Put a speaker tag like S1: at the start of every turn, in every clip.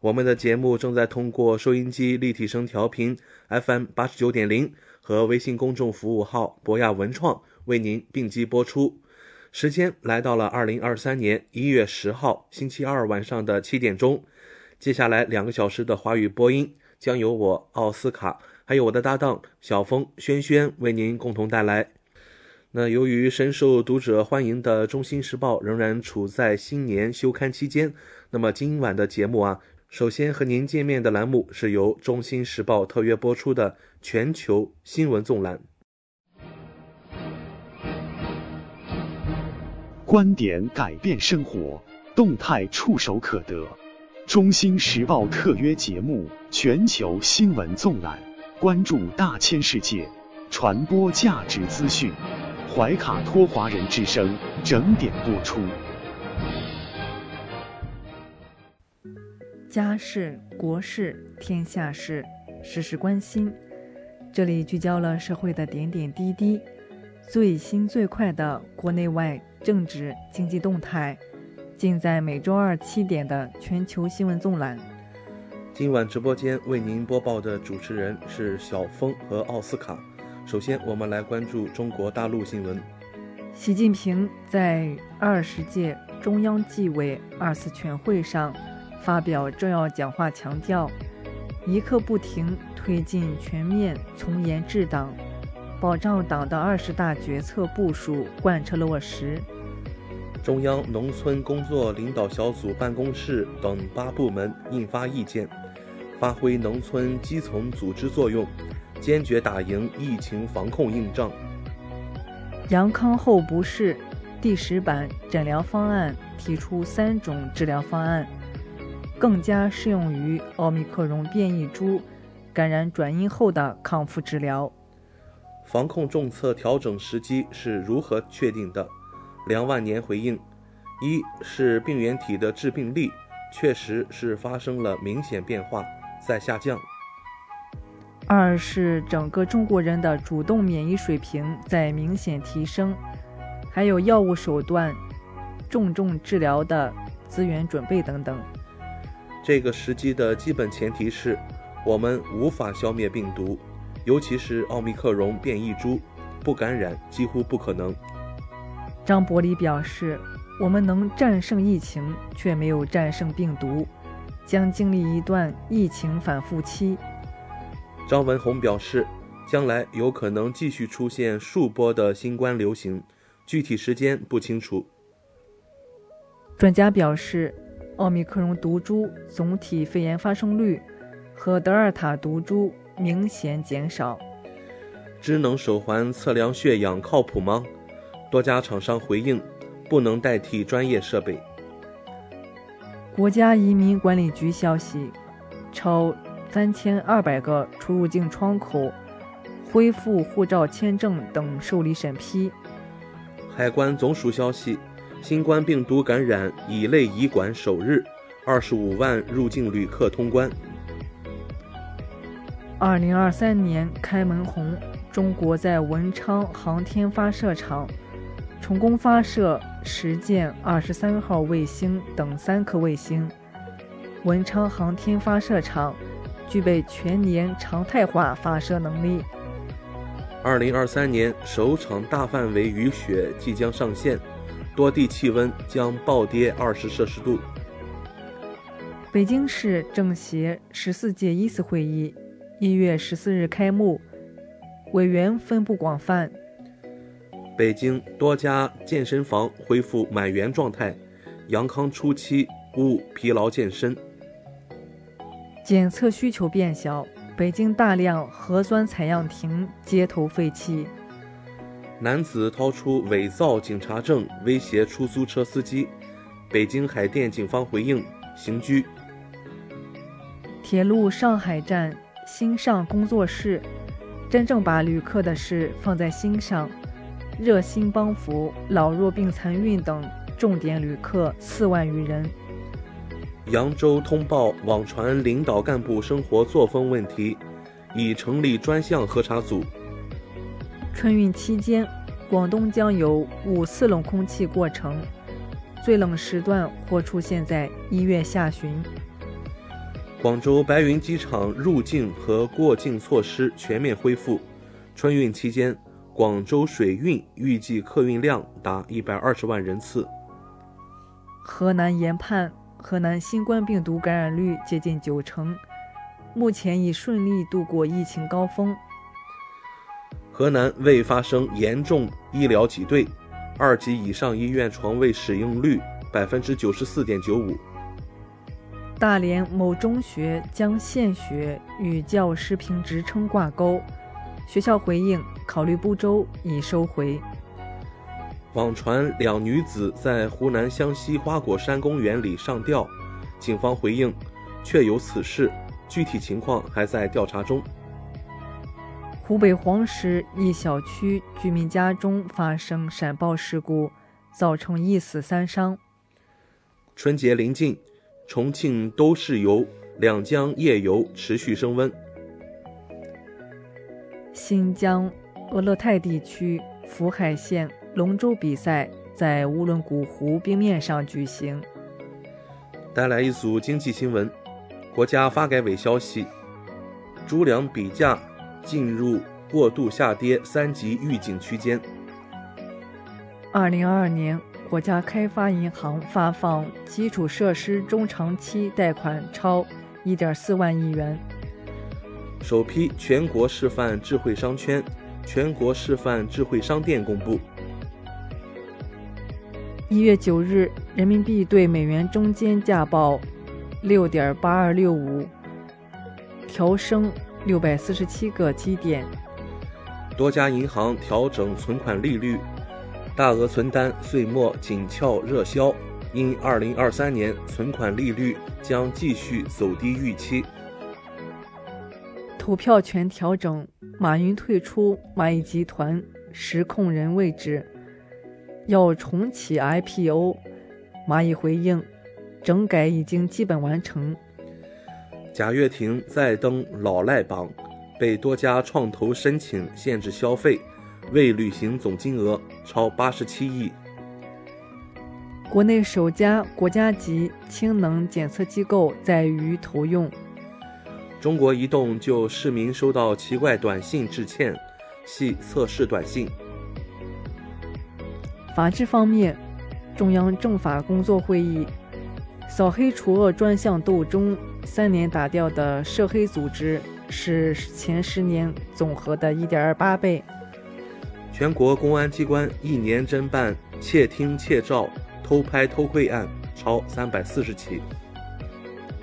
S1: 我们的节目正在通过收音机立体声调频 FM 八十九点零和微信公众服务号博雅文创为您并机播出。时间来到了二零二三年一月十号星期二晚上的七点钟。接下来两个小时的华语播音将由我奥斯卡还有我的搭档小峰轩轩为您共同带来。那由于深受读者欢迎的《中新时报》仍然处在新年休刊期间，那么今晚的节目啊，首先和您见面的栏目是由《中心时报》特约播出的全球新闻纵览。
S2: 观点改变生活，动态触手可得。中心时报特约节目《全球新闻纵览》，关注大千世界，传播价值资讯。怀卡托华人之声整点播出。
S3: 家事、国事、天下事，事事关心。这里聚焦了社会的点点滴滴，最新最快的国内外政治经济动态，尽在每周二七点的全球新闻纵览。
S1: 今晚直播间为您播报的主持人是小峰和奥斯卡。首先，我们来关注中国大陆新闻。
S3: 习近平在二十届中央纪委二次全会上发表重要讲话，强调一刻不停推进全面从严治党，保障党的二十大决策部署贯彻落实。
S1: 中央农村工作领导小组办公室等八部门印发意见，发挥农村基层组织作用。坚决打赢疫情防控硬仗。
S3: 阳康后不适第十版诊疗方案提出三种治疗方案，更加适用于奥密克戎变异株感染转阴后的康复治疗。
S1: 防控政策调整时机是如何确定的？梁万年回应：一是病原体的致病力确实是发生了明显变化，在下降。
S3: 二是整个中国人的主动免疫水平在明显提升，还有药物手段、重症治疗的资源准备等等。
S1: 这个时机的基本前提是我们无法消灭病毒，尤其是奥密克戎变异株，不感染几乎不可能。
S3: 张伯礼表示，我们能战胜疫情，却没有战胜病毒，将经历一段疫情反复期。
S1: 张文宏表示，将来有可能继续出现数波的新冠流行，具体时间不清楚。
S3: 专家表示，奥密克戎毒株总体肺炎发生率和德尔塔毒株明显减少。
S1: 智能手环测量血氧靠谱吗？多家厂商回应，不能代替专业设备。
S3: 国家移民管理局消息，超。三千二百个出入境窗口恢复护照签证等受理审批。
S1: 海关总署消息，新冠病毒感染乙类乙管首日，二十五万入境旅客通关。
S3: 二零二三年开门红，中国在文昌航天发射场成功发射实践二十三号卫星等三颗卫星。文昌航天发射场。具备全年常态化发射能力。
S1: 二零二三年首场大范围雨雪即将上线，多地气温将暴跌二十摄氏度。
S3: 北京市政协十四届一次会议一月十四日开幕，委员分布广泛。
S1: 北京多家健身房恢复满员状态，阳康初期勿疲劳健身。
S3: 检测需求变小，北京大量核酸采样亭街头废弃。
S1: 男子掏出伪造警察证威胁出租车司机，北京海淀警方回应刑拘。
S3: 铁路上海站新上工作室，真正把旅客的事放在心上。热心帮扶老弱病残孕等重点旅客四万余人。
S1: 扬州通报网传领导干部生活作风问题，已成立专项核查组。
S3: 春运期间，广东将有五次冷空气过程，最冷时段或出现在一月下旬。
S1: 广州白云机场入境和过境措施全面恢复，春运期间。广州水运预计客运量达一百二十万人次。
S3: 河南研判，河南新冠病毒感染率接近九成，目前已顺利度过疫情高峰。
S1: 河南未发生严重医疗挤兑，二级以上医院床位使用率百分之九十四点九五。
S3: 大连某中学将现学与教师评职称挂钩。学校回应考虑不周，已收回。
S1: 网传两女子在湖南湘西花果山公园里上吊，警方回应确有此事，具体情况还在调查中。
S3: 湖北黄石一小区居民家中发生闪爆事故，造成一死三伤。
S1: 春节临近，重庆都市游、两江夜游持续升温。
S3: 新疆俄勒泰地区福海县龙舟比赛在乌伦古湖冰面上举行。
S1: 带来一组经济新闻：国家发改委消息，猪粮比价进入过度下跌三级预警区间。
S3: 二零二二年，国家开发银行发放基础设施中长期贷款超一点四万亿元。
S1: 首批全国示范智慧商圈、全国示范智慧商店公布。
S3: 一月九日，人民币对美元中间价报六点八二六五，调升六百四十七个基点。
S1: 多家银行调整存款利率，大额存单岁末紧俏热销，因二零二三年存款利率将继续走低预期。
S3: 投票权调整，马云退出蚂蚁集团实控人位置，要重启 IPO。蚂蚁回应，整改已经基本完成。
S1: 贾跃亭再登老赖榜，被多家创投申请限制消费，未履行总金额超八十七亿。
S3: 国内首家国家级氢能检测机构在渝投用。
S1: 中国移动就市民收到奇怪短信致歉，系测试短信。
S3: 法治方面，中央政法工作会议扫黑除恶专项斗争，三年打掉的涉黑组织是前十年总和的一点二八倍。
S1: 全国公安机关一年侦办窃听窃照、偷拍偷窥案超三百四十起。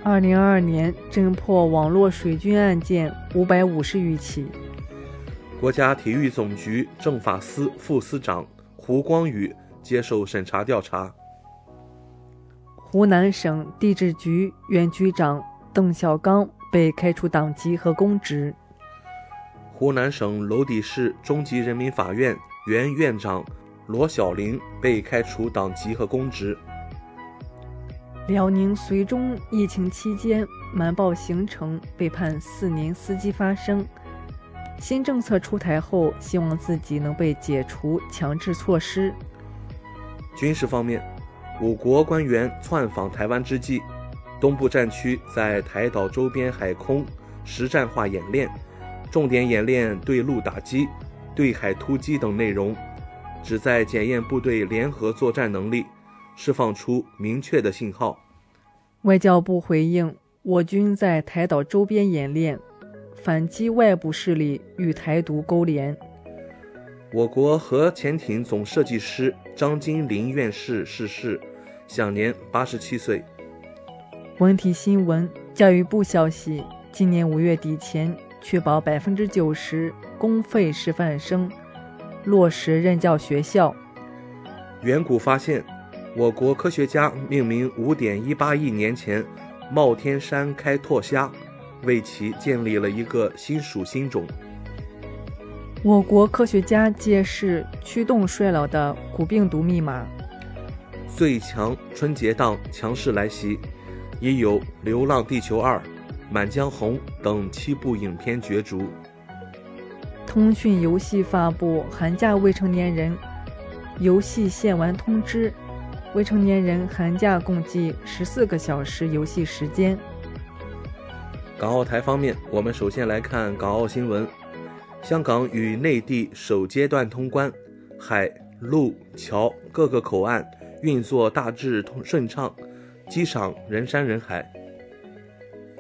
S3: 二零二二年侦破网络水军案件五百五十余起。
S1: 国家体育总局政法司副司长胡光宇接受审查调查。
S3: 湖南省地质局原局长邓小刚被开除党籍和公职。
S1: 湖南省娄底市中级人民法院原院长罗小玲被开除党籍和公职。
S3: 辽宁绥中疫情期间瞒报行程被判四年司机发声，新政策出台后，希望自己能被解除强制措施。
S1: 军事方面，我国官员窜访台湾之际，东部战区在台岛周边海空实战化演练，重点演练对陆打击、对海突击等内容，旨在检验部队联合作战能力。释放出明确的信号。
S3: 外交部回应：我军在台岛周边演练，反击外部势力与台独勾连。
S1: 我国核潜艇总设计师张金林院士逝世，享年八十七岁。
S3: 文体新闻：教育部消息，今年五月底前确保百分之九十公费师范生落实任教学校。
S1: 远古发现，我国科学家命名五点一八亿年前冒天山开拓虾，为其建立了一个新属新种。
S3: 我国科学家揭示驱动衰老的古病毒密码。
S1: 最强春节档强势来袭，已有《流浪地球二》《满江红》等七部影片角逐。
S3: 通讯游戏发布寒假未成年人游戏限玩通知，未成年人寒假共计十四个小时游戏时间。
S1: 港澳台方面，我们首先来看港澳新闻。香港与内地首阶段通关，海陆桥各个口岸运作大致通顺畅，机场人山人海。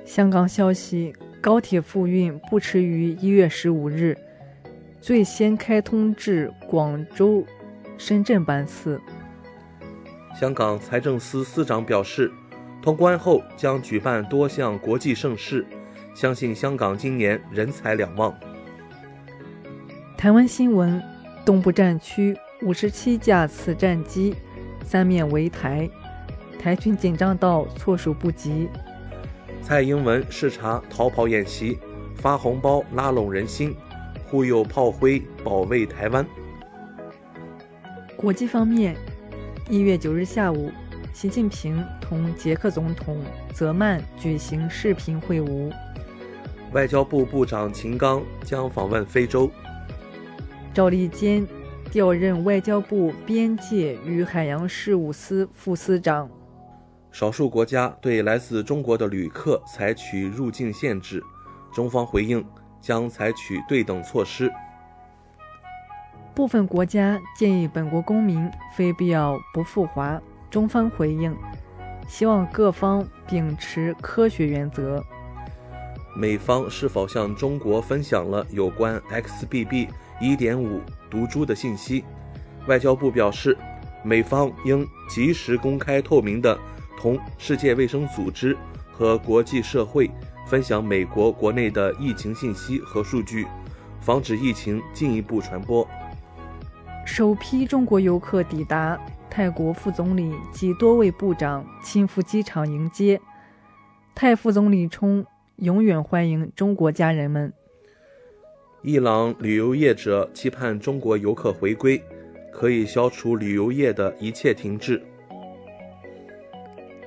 S3: 香港消息，高铁复运不迟于一月十五日，最先开通至广州、深圳班次。
S1: 香港财政司司长表示，通关后将举办多项国际盛事，相信香港今年人才两旺。
S3: 台湾新闻：东部战区五十七架次战机三面围台，台军紧张到措手不及。
S1: 蔡英文视察逃跑演习，发红包拉拢人心，忽悠炮灰保卫台湾。
S3: 国际方面，一月九日下午，习近平同捷克总统泽曼举行视频会晤。
S1: 外交部部长秦刚将访问非洲。
S3: 赵立坚调任外交部边界与海洋事务司副司长。
S1: 少数国家对来自中国的旅客采取入境限制，中方回应将采取对等措施。
S3: 部分国家建议本国公民非必要不赴华，中方回应，希望各方秉持科学原则。
S1: 美方是否向中国分享了有关 XBB？一点五毒株的信息，外交部表示，美方应及时公开透明的同世界卫生组织和国际社会分享美国国内的疫情信息和数据，防止疫情进一步传播。
S3: 首批中国游客抵达，泰国副总理及多位部长亲赴机场迎接。泰副总理称，永远欢迎中国家人们。
S1: 伊朗旅游业者期盼中国游客回归，可以消除旅游业的一切停滞。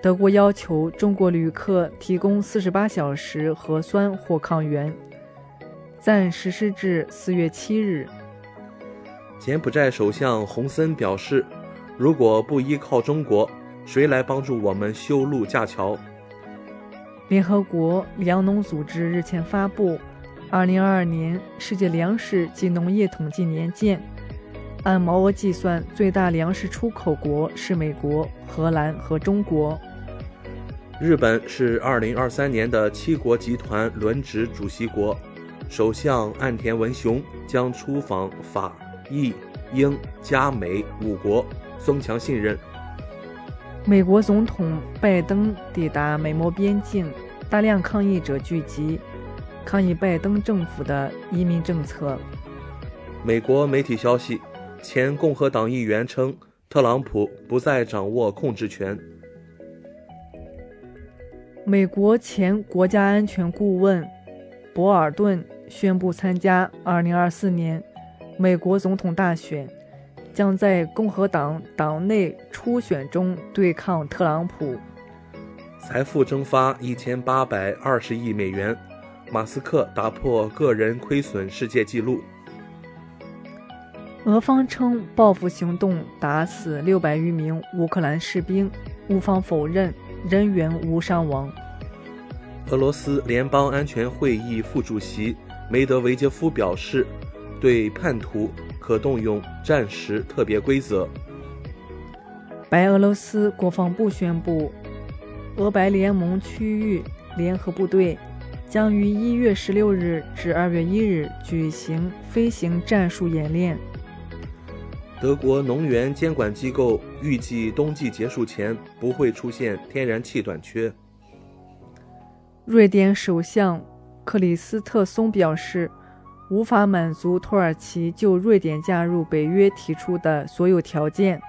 S3: 德国要求中国旅客提供四十八小时核酸或抗原，暂实施至四月七日。
S1: 柬埔寨首相洪森表示，如果不依靠中国，谁来帮助我们修路架桥？
S3: 联合国粮农组织日前发布。二零二二年世界粮食及农业统计年鉴，按毛额计算，最大粮食出口国是美国、荷兰和中国。
S1: 日本是二零二三年的七国集团轮值主席国，首相岸田文雄将出访法、意、英、加、美五国，增强信任。
S3: 美国总统拜登抵达美墨边境，大量抗议者聚集。抗议拜登政府的移民政策。
S1: 美国媒体消息，前共和党议员称，特朗普不再掌握控制权。
S3: 美国前国家安全顾问博尔顿宣布参加2024年美国总统大选，将在共和党党内初选中对抗特朗普。
S1: 财富蒸发一千八百二十亿美元。马斯克打破个人亏损世界纪录。
S3: 俄方称报复行动打死六百余名乌克兰士兵，乌方否认人员无伤亡。
S1: 俄罗斯联邦安全会议副主席梅德韦杰夫表示，对叛徒可动用战时特别规则。
S3: 白俄罗斯国防部宣布，俄白联盟区域联合部队。将于一月十六日至二月一日举行飞行战术演练。
S1: 德国能源监管机构预计冬季结束前不会出现天然气短缺。
S3: 瑞典首相克里斯特松表示，无法满足土耳其就瑞典加入北约提出的所有条件。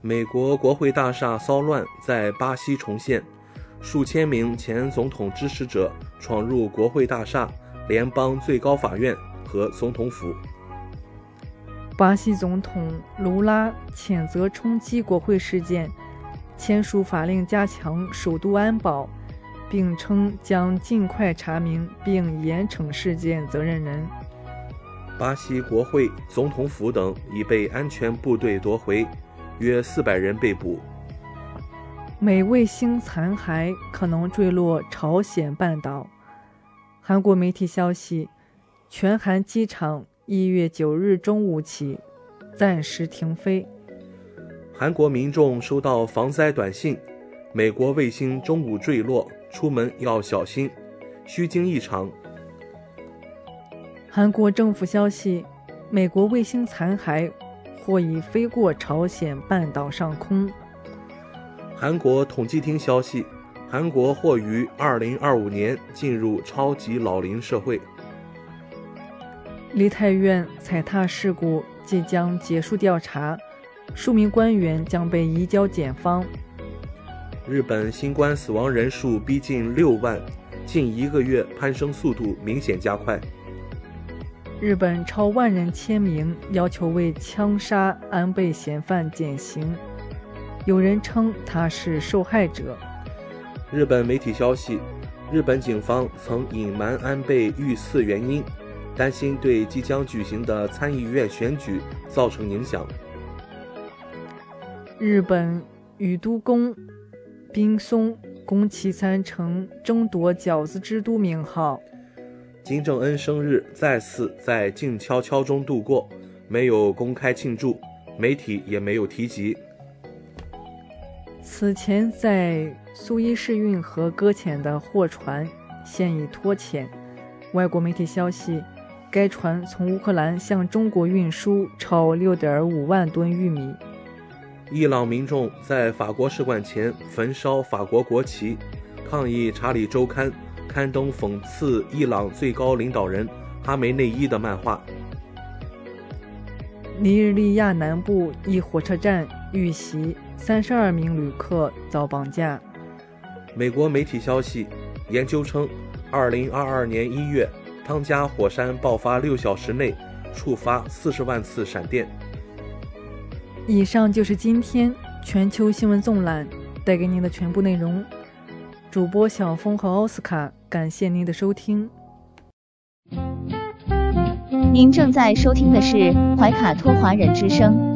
S1: 美国国会大厦骚乱在巴西重现，数千名前总统支持者闯入国会大厦、联邦最高法院和总统府。
S3: 巴西总统卢拉谴责冲击国会事件，签署法令加强首都安保。并称将尽快查明并严惩事件责任人。
S1: 巴西国会、总统府等已被安全部队夺回，约四百人被捕。
S3: 美卫星残骸可能坠落朝鲜半岛。韩国媒体消息，全韩机场一月九日中午起暂时停飞。
S1: 韩国民众收到防灾短信：美国卫星中午坠落。出门要小心，虚惊一场。
S3: 韩国政府消息，美国卫星残骸或已飞过朝鲜半岛上空。
S1: 韩国统计厅消息，韩国或于2025年进入超级老龄社会。
S3: 梨泰院踩踏事故即将结束调查，数名官员将被移交检方。
S1: 日本新冠死亡人数逼近六万，近一个月攀升速度明显加快。
S3: 日本超万人签名要求为枪杀安倍嫌犯减刑，有人称他是受害者。
S1: 日本媒体消息，日本警方曾隐瞒安倍遇刺原因，担心对即将举行的参议院选举造成影响。
S3: 日本宇都宫。冰松宫崎参城争夺饺子之都名号。
S1: 金正恩生日再次在静悄悄中度过，没有公开庆祝，媒体也没有提及。
S3: 此前在苏伊士运河搁浅的货船现已脱浅。外国媒体消息，该船从乌克兰向中国运输超六点五万吨玉米。
S1: 伊朗民众在法国使馆前焚烧法国国旗，抗议《查理周刊》刊登讽刺伊朗最高领导人哈梅内伊的漫画。
S3: 尼日利亚南部一火车站遇袭，三十二名旅客遭绑架。
S1: 美国媒体消息，研究称，二零二二年一月，汤加火山爆发六小时内触发四十万次闪电。
S3: 以上就是今天全球新闻纵览带给您的全部内容。主播小峰和奥斯卡，感谢您的收听。
S4: 您正在收听的是怀卡托华人之声，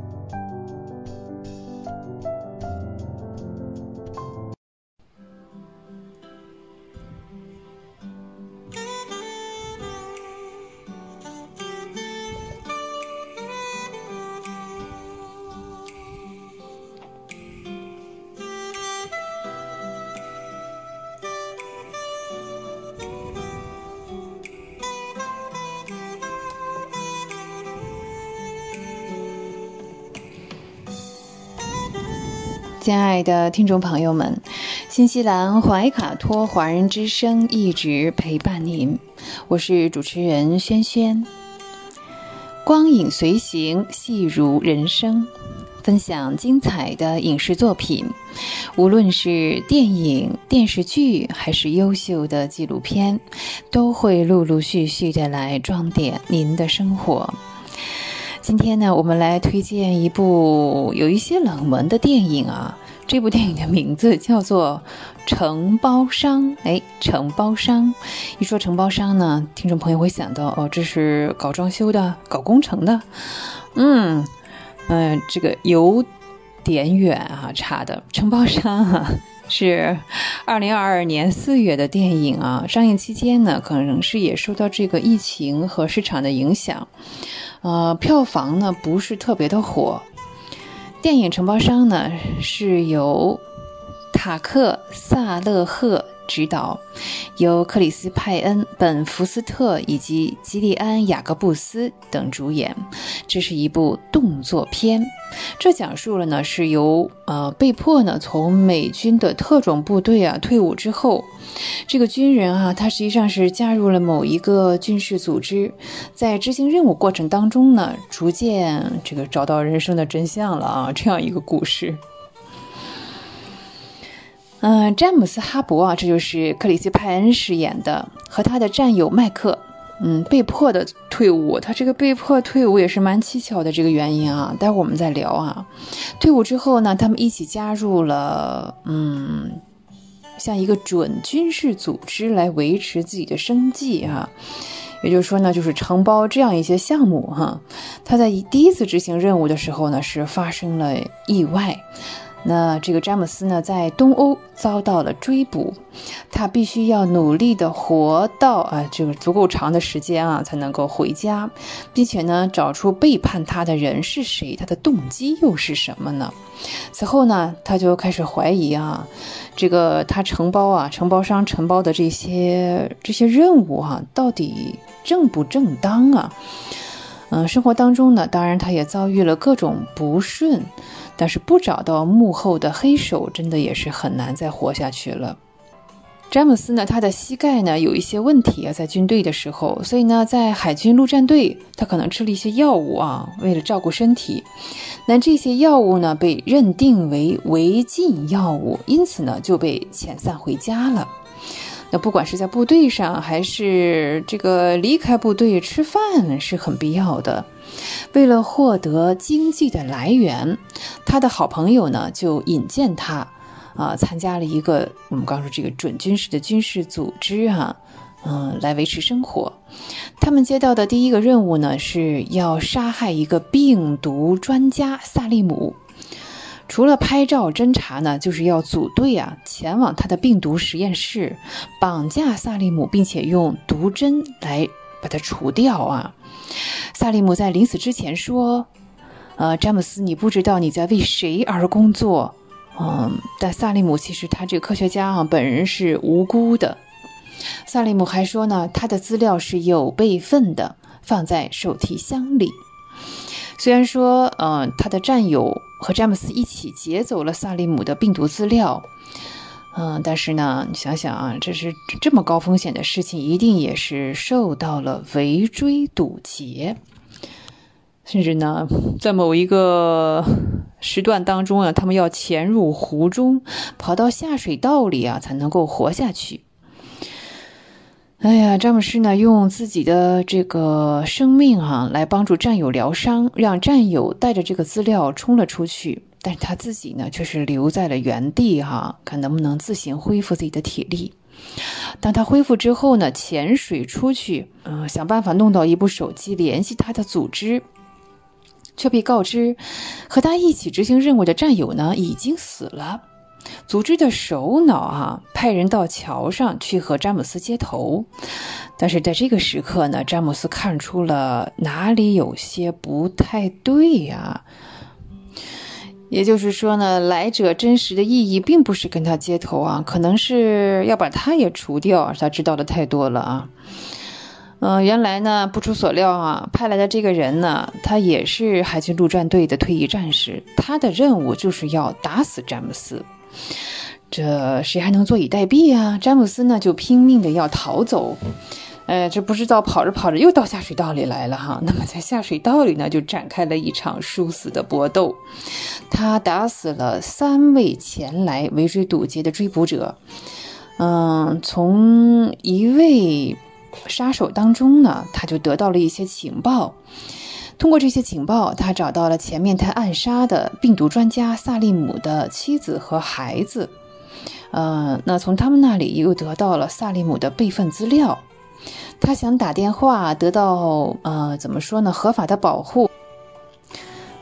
S5: 的听众朋友们，新西兰怀卡托华人之声一直陪伴您，我是主持人轩轩。光影随行，戏如人生，分享精彩的影视作品，无论是电影、电视剧，还是优秀的纪录片，都会陆陆续续的来装点您的生活。今天呢，我们来推荐一部有一些冷门的电影啊。这部电影的名字叫做《承包商》。哎，承包商，一说承包商呢，听众朋友会想到哦，这是搞装修的、搞工程的。嗯嗯，这个有点远啊，差的。承包商啊，是二零二二年四月的电影啊，上映期间呢，可能是也受到这个疫情和市场的影响，呃，票房呢不是特别的火。电影承包商呢是由塔克萨勒赫执导，由克里斯派恩、本福斯特以及吉利安雅各布斯等主演。这是一部动作片，这讲述了呢是由呃被迫呢从美军的特种部队啊退伍之后。这个军人啊，他实际上是加入了某一个军事组织，在执行任务过程当中呢，逐渐这个找到人生的真相了啊，这样一个故事。嗯，詹姆斯哈伯啊，这就是克里斯派恩饰演的，和他的战友麦克，嗯，被迫的退伍。他这个被迫退伍也是蛮蹊跷的这个原因啊，待会儿我们再聊啊。退伍之后呢，他们一起加入了，嗯。像一个准军事组织来维持自己的生计啊，也就是说呢，就是承包这样一些项目哈。他在第一次执行任务的时候呢，是发生了意外。那这个詹姆斯呢，在东欧遭到了追捕，他必须要努力的活到啊这个足够长的时间啊，才能够回家，并且呢，找出背叛他的人是谁，他的动机又是什么呢？此后呢，他就开始怀疑啊，这个他承包啊，承包商承包的这些这些任务哈，到底正不正当啊？嗯，生活当中呢，当然他也遭遇了各种不顺。但是不找到幕后的黑手，真的也是很难再活下去了。詹姆斯呢，他的膝盖呢有一些问题啊，在军队的时候，所以呢，在海军陆战队，他可能吃了一些药物啊，为了照顾身体。那这些药物呢，被认定为违禁药物，因此呢，就被遣散回家了。那不管是在部队上，还是这个离开部队吃饭，是很必要的。为了获得经济的来源，他的好朋友呢就引荐他，啊，参加了一个我们刚说这个准军事的军事组织哈，嗯，来维持生活。他们接到的第一个任务呢，是要杀害一个病毒专家萨利姆。除了拍照侦查呢，就是要组队啊，前往他的病毒实验室，绑架萨利姆，并且用毒针来把他除掉啊。萨利姆在临死之前说：“呃，詹姆斯，你不知道你在为谁而工作。”嗯，但萨利姆其实他这个科学家啊，本人是无辜的。萨利姆还说呢，他的资料是有备份的，放在手提箱里。虽然说，嗯，他的战友和詹姆斯一起劫走了萨利姆的病毒资料，嗯，但是呢，你想想啊，这是这么高风险的事情，一定也是受到了围追堵截，甚至呢，在某一个时段当中啊，他们要潜入湖中，跑到下水道里啊，才能够活下去。哎呀，詹姆斯呢，用自己的这个生命哈来帮助战友疗伤，让战友带着这个资料冲了出去，但是他自己呢却是留在了原地哈，看能不能自行恢复自己的体力。当他恢复之后呢，潜水出去，嗯，想办法弄到一部手机联系他的组织，却被告知和他一起执行任务的战友呢已经死了。组织的首脑啊，派人到桥上去和詹姆斯接头，但是在这个时刻呢，詹姆斯看出了哪里有些不太对呀。也就是说呢，来者真实的意义并不是跟他接头啊，可能是要把他也除掉。他知道的太多了啊。嗯，原来呢，不出所料啊，派来的这个人呢，他也是海军陆战队的退役战士，他的任务就是要打死詹姆斯。这谁还能坐以待毙啊？詹姆斯呢就拼命的要逃走，呃，这不知道跑着跑着又到下水道里来了哈。那么在下水道里呢，就展开了一场殊死的搏斗。他打死了三位前来围追堵截的追捕者，嗯，从一位杀手当中呢，他就得到了一些情报。通过这些情报，他找到了前面他暗杀的病毒专家萨利姆的妻子和孩子。呃，那从他们那里又得到了萨利姆的备份资料。他想打电话得到呃，怎么说呢？合法的保护。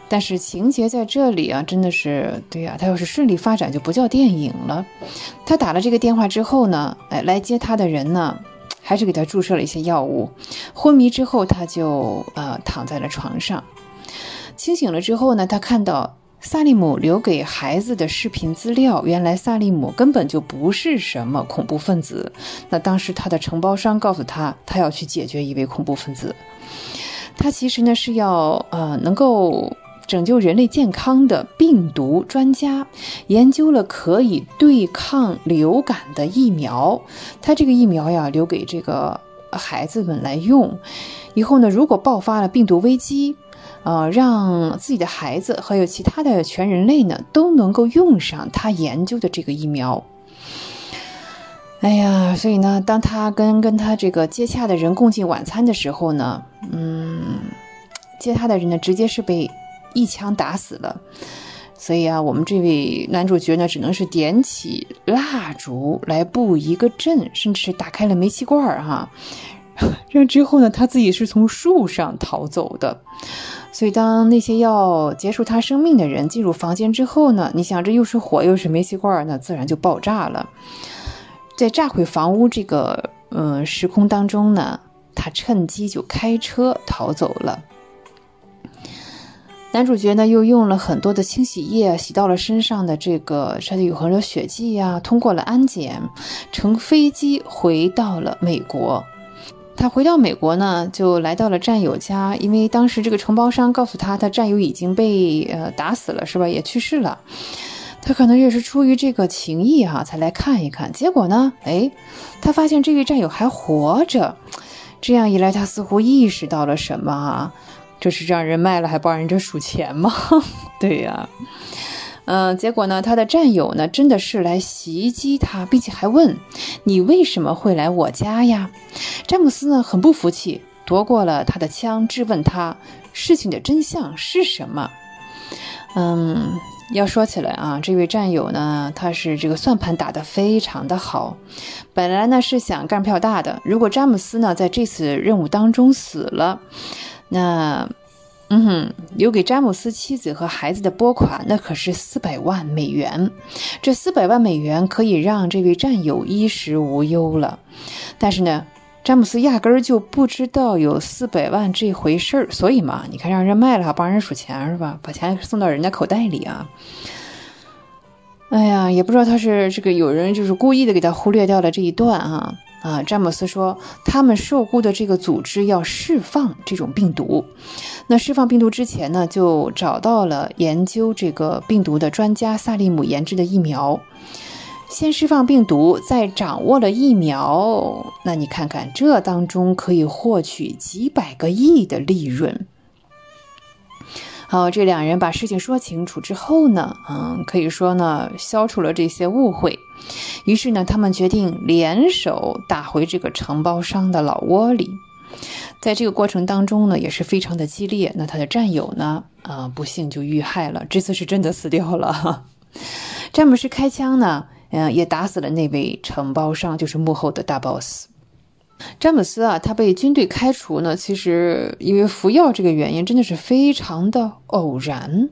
S5: 但是情节在这里啊，真的是对呀。他要是顺利发展，就不叫电影了。他打了这个电话之后呢，哎，来接他的人呢，还是给他注射了一些药物。昏迷之后，他就呃躺在了床上。清醒了之后呢，他看到萨利姆留给孩子的视频资料。原来萨利姆根本就不是什么恐怖分子。那当时他的承包商告诉他，他要去解决一位恐怖分子。他其实呢是要呃能够。拯救人类健康的病毒专家研究了可以对抗流感的疫苗，他这个疫苗呀留给这个孩子们来用，以后呢如果爆发了病毒危机，呃让自己的孩子还有其他的全人类呢都能够用上他研究的这个疫苗。哎呀，所以呢当他跟跟他这个接洽的人共进晚餐的时候呢，嗯，接他的人呢直接是被。一枪打死了，所以啊，我们这位男主角呢，只能是点起蜡烛来布一个阵，甚至是打开了煤气罐儿哈。这之后呢，他自己是从树上逃走的。所以，当那些要结束他生命的人进入房间之后呢，你想，这又是火又是煤气罐儿，那自然就爆炸了。在炸毁房屋这个嗯时空当中呢，他趁机就开车逃走了。男主角呢，又用了很多的清洗液洗到了身上的这个，这里有很多血迹呀，通过了安检，乘飞机回到了美国。他回到美国呢，就来到了战友家，因为当时这个承包商告诉他，他战友已经被呃打死了，是吧？也去世了。他可能也是出于这个情谊哈，才来看一看。结果呢，哎，他发现这位战友还活着。这样一来，他似乎意识到了什么啊？这是让人卖了还帮人家数钱吗？对呀，嗯，结果呢，他的战友呢真的是来袭击他，并且还问你为什么会来我家呀？詹姆斯呢很不服气，夺过了他的枪，质问他事情的真相是什么。嗯，要说起来啊，这位战友呢，他是这个算盘打得非常的好，本来呢是想干票大的，如果詹姆斯呢在这次任务当中死了。那，嗯哼，留给詹姆斯妻子和孩子的拨款，那可是四百万美元。这四百万美元可以让这位战友衣食无忧了。但是呢，詹姆斯压根儿就不知道有四百万这回事儿，所以嘛，你看让人卖了，还帮人数钱是吧？把钱送到人家口袋里啊。哎呀，也不知道他是这个有人就是故意的给他忽略掉了这一段啊。啊，詹姆斯说，他们受雇的这个组织要释放这种病毒。那释放病毒之前呢，就找到了研究这个病毒的专家萨利姆研制的疫苗。先释放病毒，再掌握了疫苗，那你看看，这当中可以获取几百个亿的利润。好，这两人把事情说清楚之后呢，嗯，可以说呢，消除了这些误会。于是呢，他们决定联手打回这个承包商的老窝里。在这个过程当中呢，也是非常的激烈。那他的战友呢，啊，不幸就遇害了。这次是真的死掉了。詹姆斯开枪呢，嗯，也打死了那位承包商，就是幕后的大 boss。詹姆斯啊，他被军队开除呢，其实因为服药这个原因，真的是非常的偶然。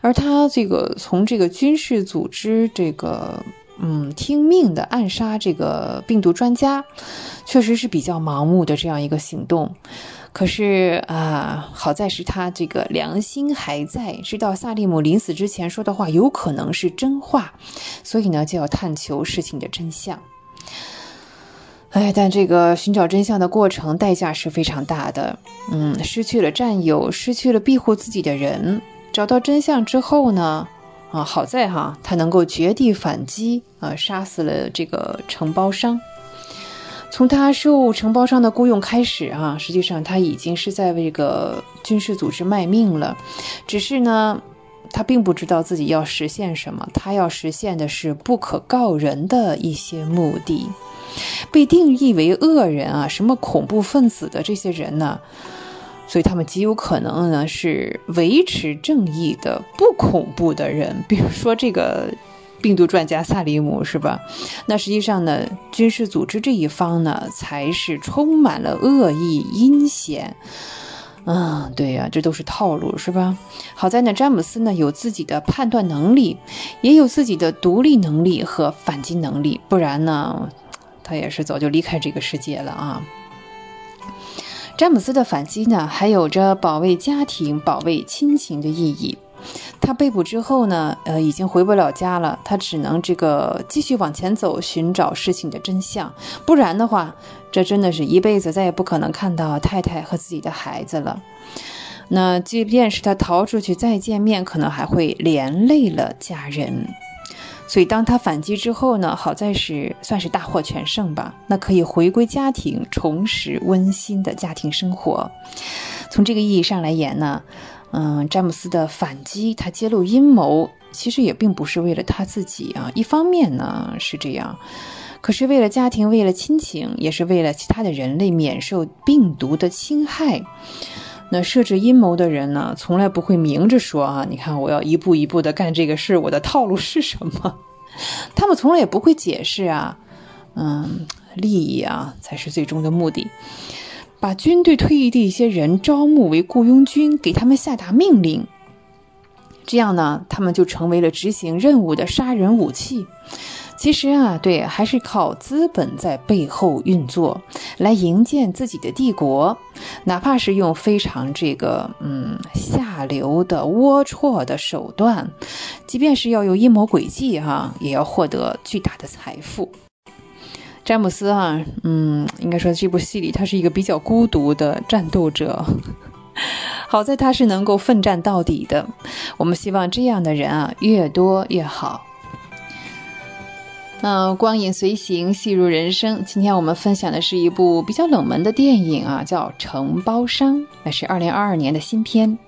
S5: 而他这个从这个军事组织这个嗯听命的暗杀这个病毒专家，确实是比较盲目的这样一个行动。可是啊，好在是他这个良心还在，知道萨利姆临死之前说的话有可能是真话，所以呢就要探求事情的真相。哎，但这个寻找真相的过程代价是非常大的。嗯，失去了战友，失去了庇护自己的人。找到真相之后呢，啊，好在哈，他能够绝地反击，啊，杀死了这个承包商。从他受承包商的雇佣开始啊，实际上他已经是在为这个军事组织卖命了。只是呢，他并不知道自己要实现什么，他要实现的是不可告人的一些目的。被定义为恶人啊，什么恐怖分子的这些人呢？所以他们极有可能呢是维持正义的不恐怖的人，比如说这个病毒专家萨里姆，是吧？那实际上呢，军事组织这一方呢才是充满了恶意、阴险。嗯，对呀，这都是套路，是吧？好在呢，詹姆斯呢有自己的判断能力，也有自己的独立能力和反击能力，不然呢，他也是早就离开这个世界了啊。詹姆斯的反击呢，还有着保卫家庭、保卫亲情的意义。他被捕之后呢，呃，已经回不了家了，他只能这个继续往前走，寻找事情的真相。不然的话，这真的是一辈子再也不可能看到太太和自己的孩子了。那即便是他逃出去再见面，可能还会连累了家人。所以当他反击之后呢，好在是算是大获全胜吧。那可以回归家庭，重拾温馨的家庭生活。从这个意义上来言呢。嗯，詹姆斯的反击，他揭露阴谋，其实也并不是为了他自己啊。一方面呢是这样，可是为了家庭，为了亲情，也是为了其他的人类免受病毒的侵害。那设置阴谋的人呢，从来不会明着说啊，你看我要一步一步的干这个事，我的套路是什么？他们从来也不会解释啊，嗯，利益啊才是最终的目的。把军队退役的一些人招募为雇佣军，给他们下达命令。这样呢，他们就成为了执行任务的杀人武器。其实啊，对，还是靠资本在背后运作，来营建自己的帝国。哪怕是用非常这个嗯下流的龌龊的手段，即便是要有阴谋诡计哈，也要获得巨大的财富。詹姆斯啊，嗯，应该说这部戏里他是一个比较孤独的战斗者。好在他是能够奋战到底的。我们希望这样的人啊越多越好。那光影随行，戏入人生。今天我们分享的是一部比较冷门的电影啊，叫《承包商》，那是二零二二年的新片。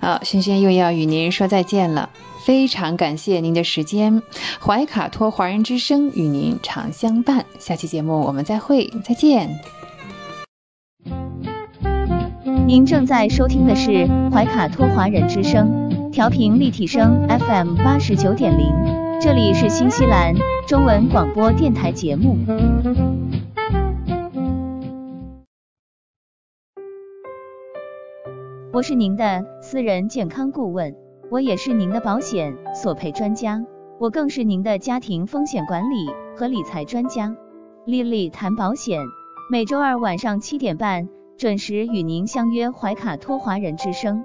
S5: 好，轩轩又要与您说再见了。非常感谢您的时间，怀卡托华人之声与您常相伴。下期节目我们再会，再见。
S4: 您正在收听的是怀卡托华人之声，调频立体声 FM 八十九点零，这里是新西兰中文广播电台节目。我是您的私人健康顾问。我也是您的保险索赔专家，我更是您的家庭风险管理和理财专家。丽丽谈保险，每周二晚上七点半准时与您相约怀卡托华人之声。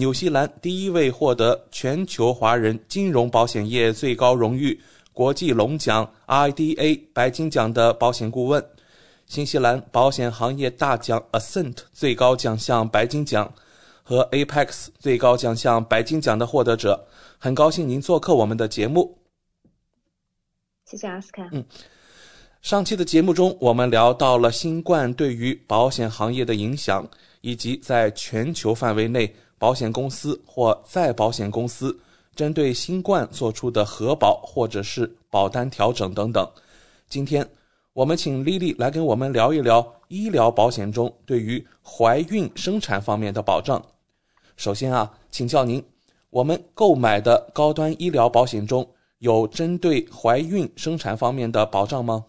S1: 纽西兰第一位获得全球华人金融保险业最高荣誉国际龙奖 IDA 白金奖的保险顾问，新西兰保险行业大奖 Ascent 最高奖项白金奖。和 Apex 最高奖项白金奖的获得者，很高兴您做客我们的节目。
S6: 谢谢阿斯卡。
S1: 嗯，上期的节目中，我们聊到了新冠对于保险行业的影响，以及在全球范围内保险公司或再保险公司针对新冠做出的核保或者是保单调整等等。今天我们请丽丽来跟我们聊一聊医疗保险中对于怀孕生产方面的保障。首先啊，请教您，我们购买的高端医疗保险中有针对怀孕生产方面的保障吗？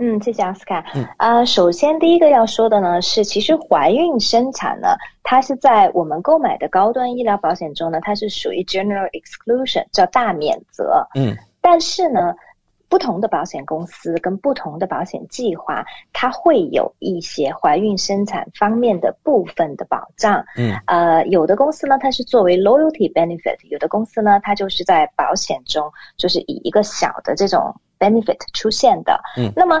S6: 嗯，谢谢奥斯卡。嗯啊，首先第一个要说的呢是，其实怀孕生产呢，它是在我们购买的高端医疗保险中呢，它是属于 general exclusion，叫大免责。
S1: 嗯，
S6: 但是呢。不同的保险公司跟不同的保险计划，它会有一些怀孕生产方面的部分的保障。
S1: 嗯，
S6: 呃，有的公司呢，它是作为 loyalty benefit；有的公司呢，它就是在保险中，就是以一个小的这种 benefit 出现的。
S1: 嗯，
S6: 那么。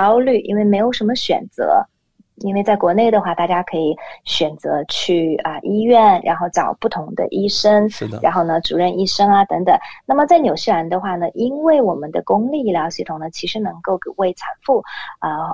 S6: 焦虑，因为没有什么选择。因为在国内的话，大家可以选择去啊医院，然后找不同的医生，
S1: 是的。
S6: 然后呢，主任医生啊等等。那么在纽西兰的话呢，因为我们的公立医疗系统呢，其实能够为产妇啊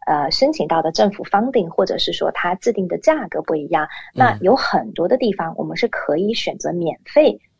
S6: 呃，申请到的政府 funding，或者是说它制定的价格不一样，那有很多的地方我们是可以选择免费。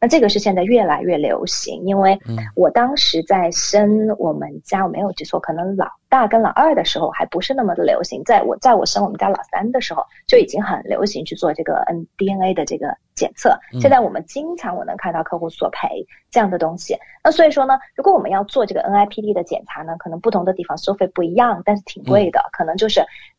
S6: 那这个是现在越来越流行，因为我当时在生我们家，我没有记错，可能老。大跟老二的时候还不是那么的流行，在我在我生我们家老三的时候就已经很流行去做这个 N DNA 的这个检测。现在我们经常我能看到客户索赔这样的东西。那所以说呢，如果我们要做这个 NIPD 的检查呢，可能不同的地方收费不一样，但是挺贵的，可能就是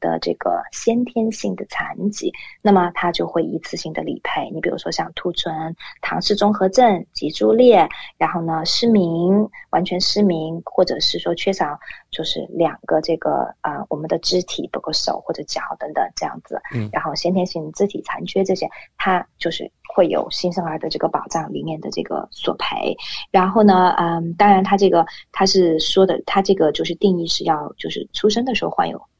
S6: 的这个先天性的残疾，那么它就会一次性的理赔。你比如说像兔唇、唐氏综合症、脊柱裂，然后呢失明、完全失明，或者是说缺少就是两个这个啊我们的肢体，包括手或者脚等等这样子。嗯。然后先天性肢体残缺这些，它就是会有新生儿的这个保障里面的这个索赔。然后呢，嗯，当然它这个它是说的，它这个就是定义是要就是出生的时候患有。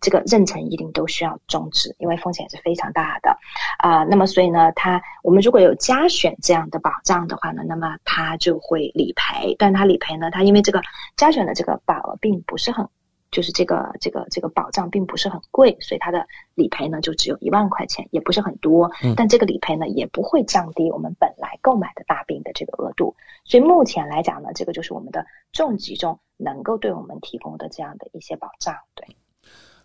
S6: 这个妊娠一定都需要终止，因为风险是非常大的啊。那么，所以呢，它我们如果有加选这样的保障的话呢，那么它就会理赔。但它理赔呢，它因为这个加选的这个保额并不是很，就是这个这个这个保障并不是很贵，所以它的理赔呢就只有一万块钱，也不是很多。但这个理赔呢也不会降低我们本来购买的大病的这个额度。所以目前来讲呢，这个就是我们的重疾中能够对我们提供的这样的一些保障。对。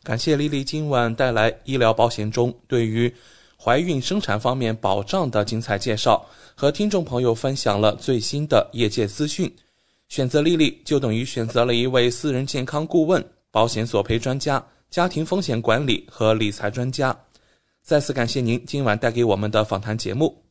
S1: 感谢丽丽今晚带来医疗保险中对于怀孕生产方面保障的精彩介绍，和听众朋友分享了最新的业界资讯。选择丽丽就等于选择了一位私人健康顾问、保险索赔专家、家庭风险管理和理财专家。再次感谢您今晚带给我们的访谈节目。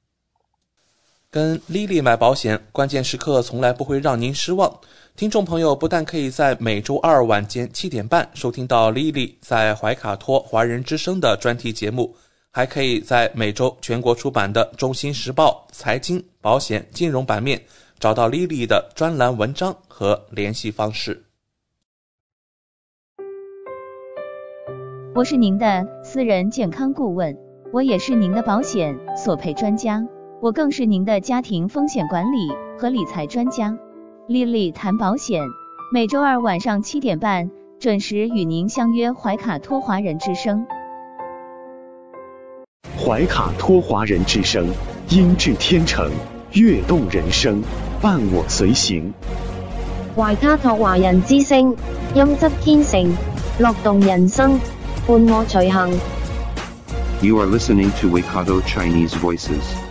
S1: 跟丽丽买保险，关键时刻从来不会让您失望。听众朋友不但可以在每周二晚间七点半收听到丽丽在怀卡托华人之声的专题节目，还可以在每周全国出版的《中新时报》财经、保险、金融版面找到丽丽的专栏文章和联系方式。
S4: 我是您的私人健康顾问，我也是您的保险索赔专家。我更是您的家庭风险管理和理财专家，丽丽谈保险，每周二晚上七点半准时与您相约怀卡托华人之声。
S2: 怀卡托华人之声，音质天成，悦动人生，伴我随行。
S7: 怀卡托华人之声，音质天成，乐动人生，伴我随行。
S8: You are listening to Waikato Chinese Voices.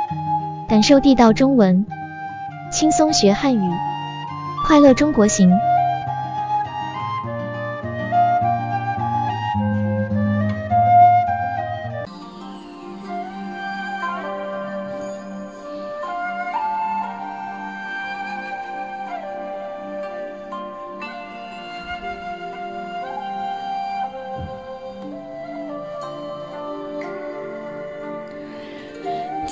S9: 感受地道中文，轻松学汉语，快乐中国行。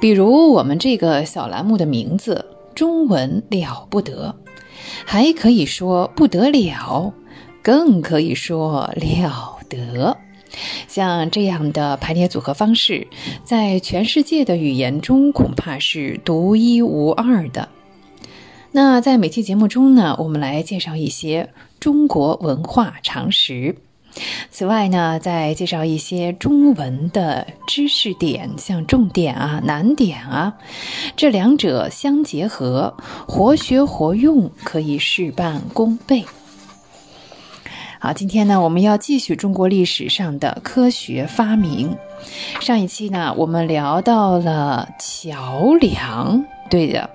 S5: 比如我们这个小栏目的名字“中文了不得”，还可以说不得了，更可以说了得。像这样的排列组合方式，在全世界的语言中恐怕是独一无二的。那在每期节目中呢，我们来介绍一些中国文化常识。此外呢，再介绍一些中文的知识点，像重点啊、难点啊，这两者相结合，活学活用，可以事半功倍。好，今天呢，我们要继续中国历史上的科学发明。上一期呢，我们聊到了桥梁，对的。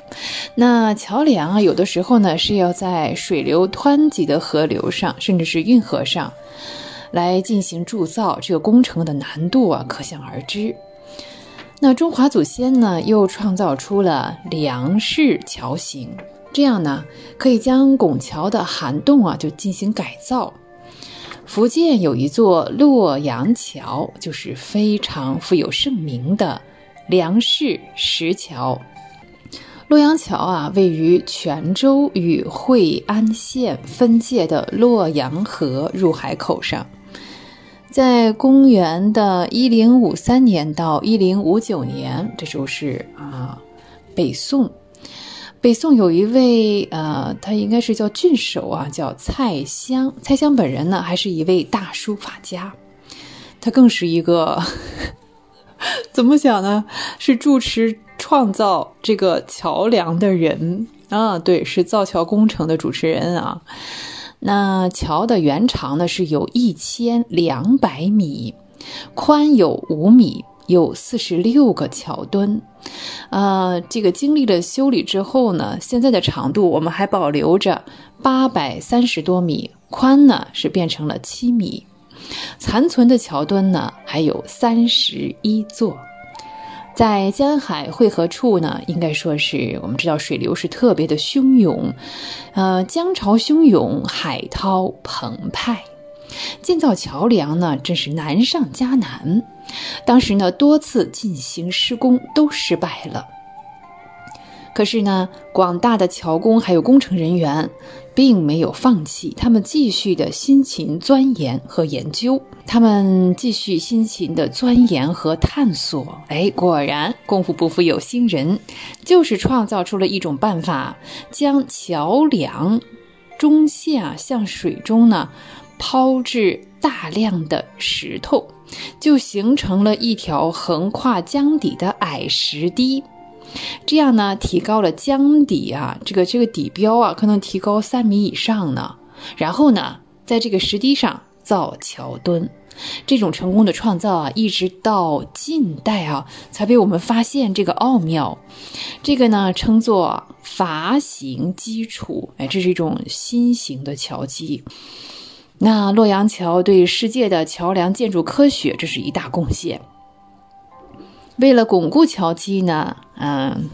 S5: 那桥梁啊，有的时候呢是要在水流湍急的河流上，甚至是运河上，来进行铸造，这个工程的难度啊，可想而知。那中华祖先呢，又创造出了梁式桥型，这样呢，可以将拱桥的涵洞啊，就进行改造。福建有一座洛阳桥，就是非常富有盛名的梁式石桥。洛阳桥啊，位于泉州与惠安县分界的洛阳河入海口上。在公元的一零五三年到一零五九年，这时候是啊，北宋。北宋有一位，呃，他应该是叫郡守啊，叫蔡襄。蔡襄本人呢，还是一位大书法家，他更是一个 怎么讲呢？是主持创造这个桥梁的人啊，对，是造桥工程的主持人啊。那桥的原长呢是有一千两百米，宽有五米。有四十六个桥墩，呃，这个经历了修理之后呢，现在的长度我们还保留着八百三十多米，宽呢是变成了七米，残存的桥墩呢还有三十一座，在江海汇合处呢，应该说是我们知道水流是特别的汹涌，呃，江潮汹涌，海涛澎湃。建造桥梁呢，真是难上加难。当时呢，多次进行施工都失败了。可是呢，广大的桥工还有工程人员并没有放弃，他们继续的辛勤钻研和研究。他们继续辛勤的钻研和探索。哎，果然功夫不负有心人，就是创造出了一种办法，将桥梁中线啊向水中呢。抛掷大量的石头，就形成了一条横跨江底的矮石堤。这样呢，提高了江底啊，这个这个底标啊，可能提高三米以上呢。然后呢，在这个石堤上造桥墩，这种成功的创造啊，一直到近代啊，才被我们发现这个奥妙。这个呢，称作筏形基础。哎，这是一种新型的桥基。那洛阳桥对世界的桥梁建筑科学，这是一大贡献。为了巩固桥基呢，嗯，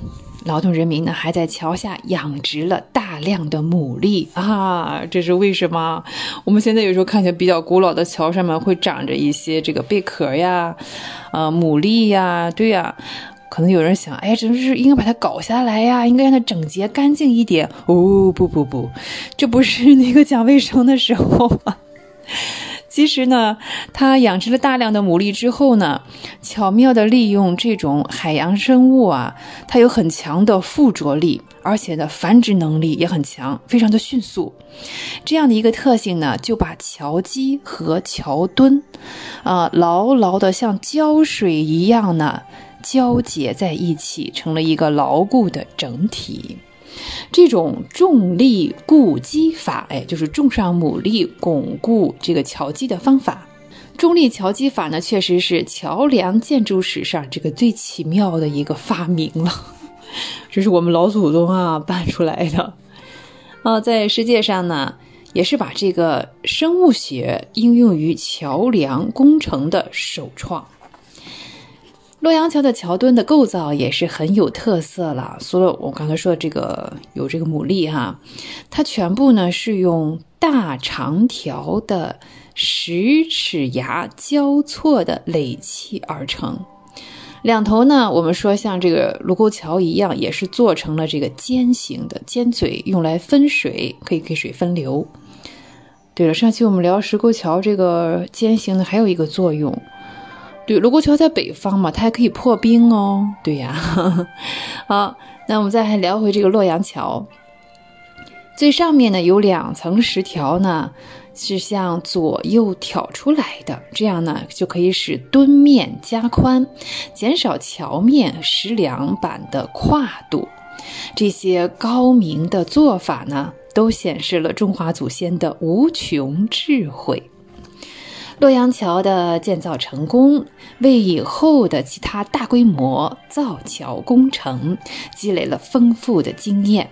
S5: 劳动人民呢还在桥下养殖了大量的牡蛎啊，这是为什么？我们现在有时候看见比较古老的桥上面会长着一些这个贝壳呀，呃，牡蛎呀，对呀。可能有人想，哎，真是应该把它搞下来呀，应该让它整洁干净一点。哦，不不不，这不是那个讲卫生的时候吗？其实呢，它养殖了大量的牡蛎之后呢，巧妙的利用这种海洋生物啊，它有很强的附着力，而且呢，繁殖能力也很强，非常的迅速。这样的一个特性呢，就把桥基和桥墩，啊，牢牢的像胶水一样呢。交结在一起，成了一个牢固的整体。这种重力固基法，哎，就是重上牡蛎巩固这个桥基的方法。重力桥基法呢，确实是桥梁建筑史上这个最奇妙的一个发明了。这是我们老祖宗啊办出来的。啊，在世界上呢，也是把这个生物学应用于桥梁工程的首创。洛阳桥的桥墩的构造也是很有特色了。除了我刚才说的这个有这个牡蛎哈，它全部呢是用大长条的十齿牙交错的垒砌而成。两头呢，我们说像这个卢沟桥一样，也是做成了这个尖形的尖嘴，用来分水，可以给水分流。对了，上期我们聊石沟桥这个尖形的还有一个作用。对，卢沟桥在北方嘛，它还可以破冰哦。对呀，好，那我们再聊回这个洛阳桥。最上面呢有两层石条呢，是向左右挑出来的，这样呢就可以使墩面加宽，减少桥面石梁板的跨度。这些高明的做法呢，都显示了中华祖先的无穷智慧。洛阳桥的建造成功，为以后的其他大规模造桥工程积累了丰富的经验。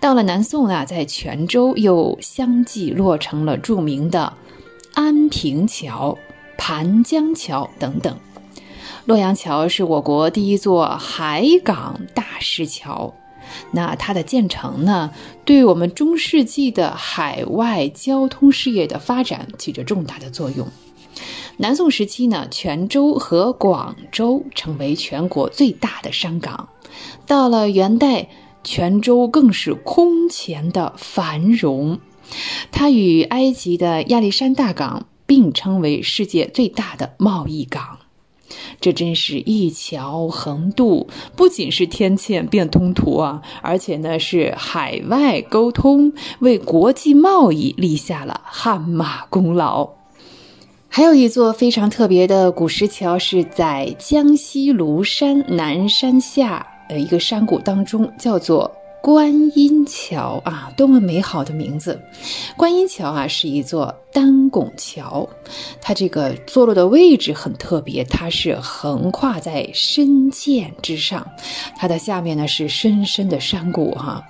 S5: 到了南宋啊，在泉州又相继落成了著名的安平桥、盘江桥等等。洛阳桥是我国第一座海港大石桥。那它的建成呢，对我们中世纪的海外交通事业的发展起着重大的作用。南宋时期呢，泉州和广州成为全国最大的商港。到了元代，泉州更是空前的繁荣，它与埃及的亚历山大港并称为世界最大的贸易港。这真是一桥横渡，不仅是天堑变通途啊，而且呢是海外沟通，为国际贸易立下了汗马功劳。还有一座非常特别的古石桥，是在江西庐山南山下的一个山谷当中，叫做。观音桥啊，多么美好的名字！观音桥啊，是一座单拱桥，它这个坐落的位置很特别，它是横跨在深涧之上，它的下面呢是深深的山谷哈。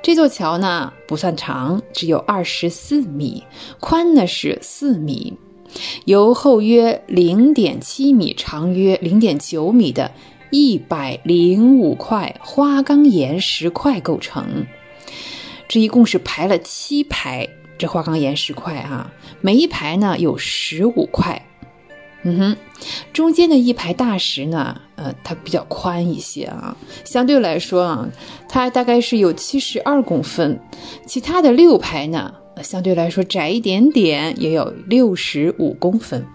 S5: 这座桥呢不算长，只有二十四米，宽呢是四米，由厚约零点七米、长约零点九米的。一百零五块花岗岩石块构成，这一共是排了七排这花岗岩石块啊，每一排呢有十五块。嗯哼，中间的一排大石呢，呃，它比较宽一些啊，相对来说啊，它大概是有七十二公分。其他的六排呢，相对来说窄一点点，也有六十五公分。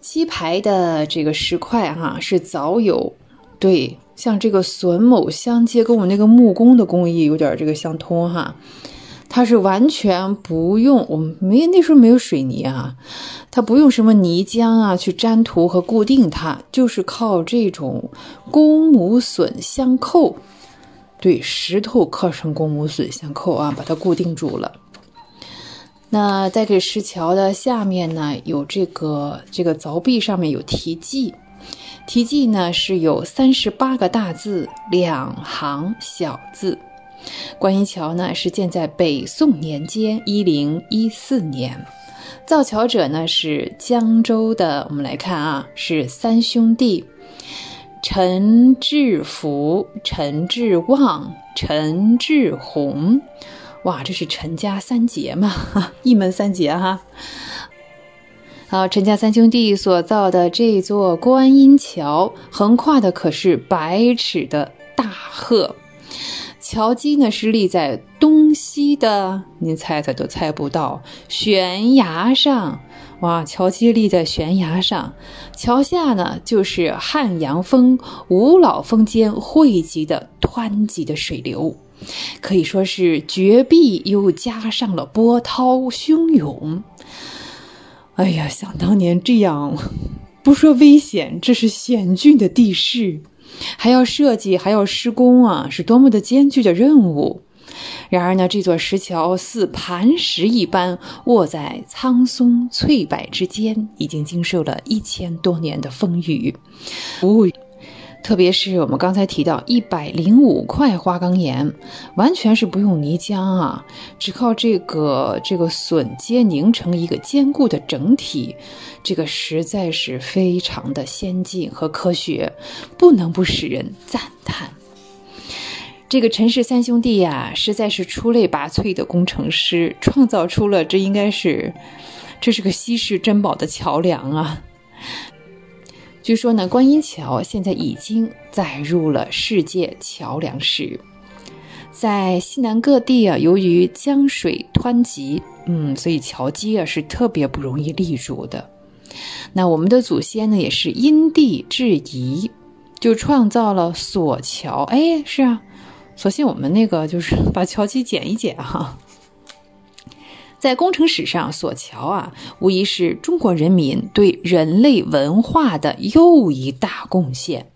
S5: 七排的这个石块哈，是早有。对，像这个榫卯相接，跟我们那个木工的工艺有点这个相通哈。它是完全不用，我们没那时候没有水泥啊，它不用什么泥浆啊去粘涂和固定它，就是靠这种公母榫相扣。对，石头刻成公母榫相扣啊，把它固定住了。那在这石桥的下面呢，有这个这个凿壁上面有题记。题记呢是有三十八个大字，两行小字。观音桥呢是建在北宋年间一零一四年，造桥者呢是江州的。我们来看啊，是三兄弟：陈志福、陈志旺、陈志宏。哇，这是陈家三杰嘛，一门三杰哈。好，陈家三兄弟所造的这座观音桥，横跨的可是百尺的大壑。桥基呢是立在东西的，您猜猜都猜不到，悬崖上。哇，桥基立在悬崖上，桥下呢就是汉阳峰、五老峰间汇集的湍急的水流，可以说是绝壁又加上了波涛汹涌。哎呀，想当年这样，不说危险，这是险峻的地势，还要设计，还要施工啊，是多么的艰巨的任务。然而呢，这座石桥似磐石一般卧在苍松翠柏之间，已经经受了一千多年的风雨。哦。特别是我们刚才提到一百零五块花岗岩，完全是不用泥浆啊，只靠这个这个榫接凝成一个坚固的整体，这个实在是非常的先进和科学，不能不使人赞叹。这个陈氏三兄弟呀，实在是出类拔萃的工程师，创造出了这应该是这是个稀世珍宝的桥梁啊。据说呢，观音桥现在已经载入了世界桥梁史。在西南各地啊，由于江水湍急，嗯，所以桥基啊是特别不容易立住的。那我们的祖先呢，也是因地制宜，就创造了索桥。哎，是啊，索性我们那个就是 把桥基剪一剪哈。在工程史上，索桥啊，无疑是中国人民对人类文化的又一大贡献。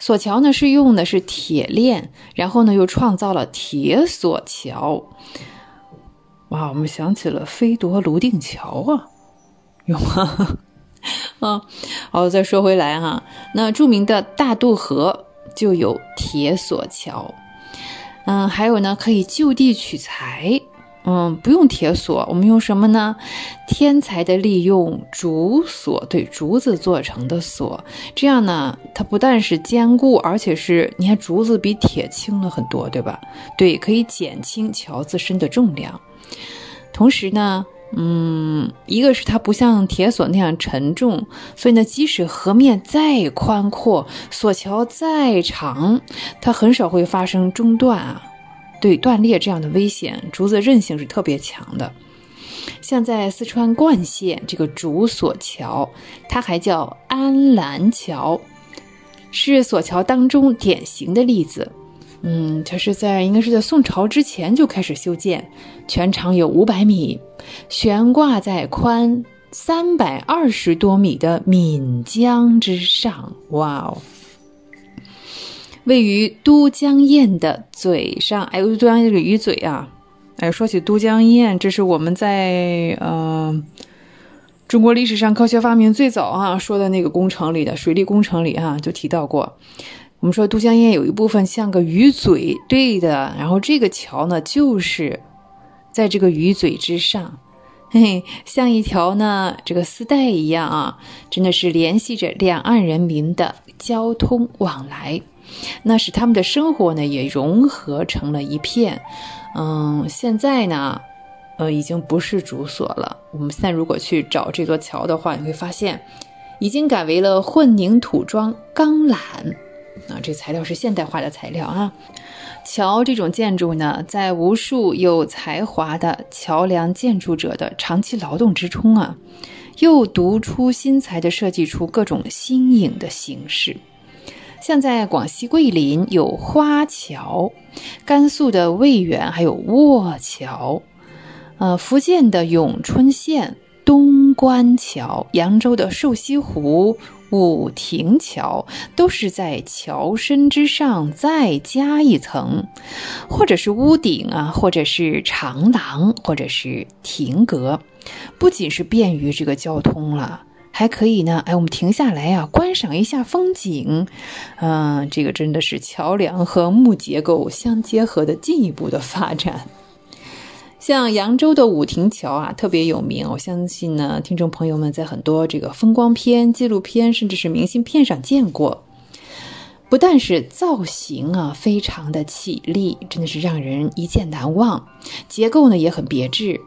S5: 索桥呢，是用的是铁链，然后呢，又创造了铁索桥。哇，我们想起了飞夺泸定桥啊，有吗？啊，好，再说回来哈，那著名的大渡河就有铁索桥。嗯，还有呢，可以就地取材。嗯，不用铁锁，我们用什么呢？天才的利用竹锁，对，竹子做成的锁，这样呢，它不但是坚固，而且是，你看竹子比铁轻了很多，对吧？对，可以减轻桥自身的重量。同时呢，嗯，一个是它不像铁锁那样沉重，所以呢，即使河面再宽阔，索桥再长，它很少会发生中断啊。对断裂这样的危险，竹子韧性是特别强的。像在四川灌县这个竹索桥，它还叫安澜桥，是索桥当中典型的例子。嗯，它是在应该是在宋朝之前就开始修建，全长有五百米，悬挂在宽三百二十多米的岷江之上。哇哦！位于都江堰的嘴上，哎，都江堰这个鱼嘴啊，哎，说起都江堰，这是我们在呃中国历史上科学发明最早啊说的那个工程里的水利工程里哈就提到过。我们说都江堰有一部分像个鱼嘴，对的。然后这个桥呢，就是在这个鱼嘴之上，嘿嘿，像一条呢这个丝带一样啊，真的是联系着两岸人民的交通往来。那使他们的生活呢也融合成了一片，嗯，现在呢，呃，已经不是竹索了。我们现在如果去找这座桥的话，你会发现，已经改为了混凝土桩钢缆，啊，这材料是现代化的材料啊。桥这种建筑呢，在无数有才华的桥梁建筑者的长期劳动之中啊，又独出心裁地设计出各种新颖的形式。像在广西桂林有花桥，甘肃的渭源还有卧桥，呃，福建的永春县东关桥，扬州的瘦西湖五亭桥，都是在桥身之上再加一层，或者是屋顶啊，或者是长廊，或者是亭阁，不仅是便于这个交通了。还可以呢，哎，我们停下来呀，观赏一下风景，嗯，这个真的是桥梁和木结构相结合的进一步的发展。像扬州的五亭桥啊，特别有名，我相信呢，听众朋友们在很多这个风光片、纪录片，甚至是明信片上见过。不但是造型啊，非常的绮丽，真的是让人一见难忘。结构呢也很别致，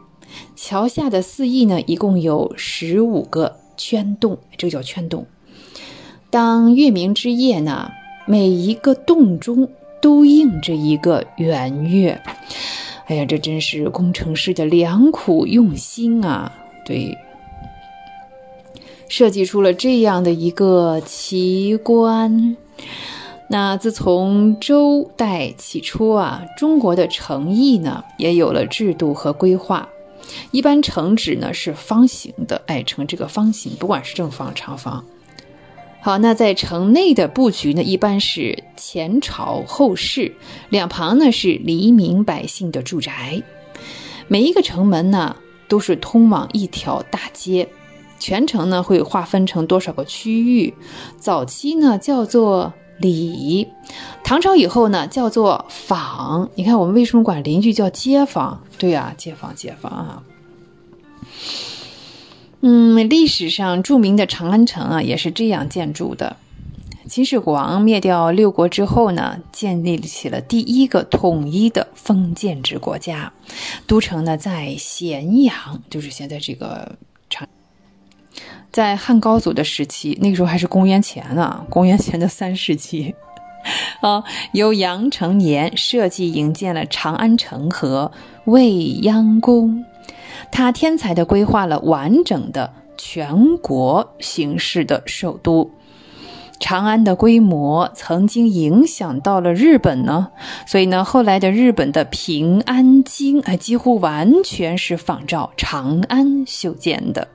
S5: 桥下的四翼呢，一共有十五个。圈洞，这个叫圈洞。当月明之夜呢，每一个洞中都映着一个圆月。哎呀，这真是工程师的良苦用心啊！对，设计出了这样的一个奇观。那自从周代起初啊，中国的城邑呢，也有了制度和规划。一般城址呢是方形的，哎，呈这个方形，不管是正方、长方。好，那在城内的布局呢，一般是前朝后市，两旁呢是黎民百姓的住宅。每一个城门呢都是通往一条大街，全城呢会划分成多少个区域？早期呢叫做里，唐朝以后呢叫做坊。你看我们为什么管邻居叫街坊？对呀，街坊，街坊啊。嗯，历史上著名的长安城啊，也是这样建筑的。秦始皇灭掉六国之后呢，建立起了第一个统一的封建制国家，都城呢在咸阳，就是现在这个。在汉高祖的时期，那个时候还是公元前呢，公元前的三世纪，啊，由杨承年设计营建了长安城和未央宫，他天才的规划了完整的全国形式的首都。长安的规模曾经影响到了日本呢，所以呢，后来的日本的平安京啊，几乎完全是仿照长安修建的。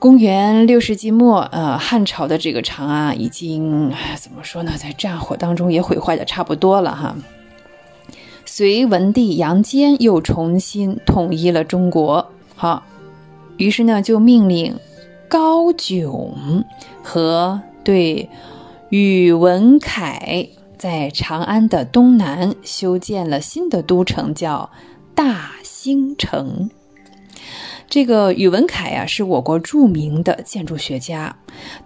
S5: 公元六世纪末，呃，汉朝的这个长安已经怎么说呢，在战火当中也毁坏的差不多了哈。隋文帝杨坚又重新统一了中国，好，于是呢，就命令。高炯和对宇文恺在长安的东南修建了新的都城，叫大兴城。这个宇文恺呀，是我国著名的建筑学家，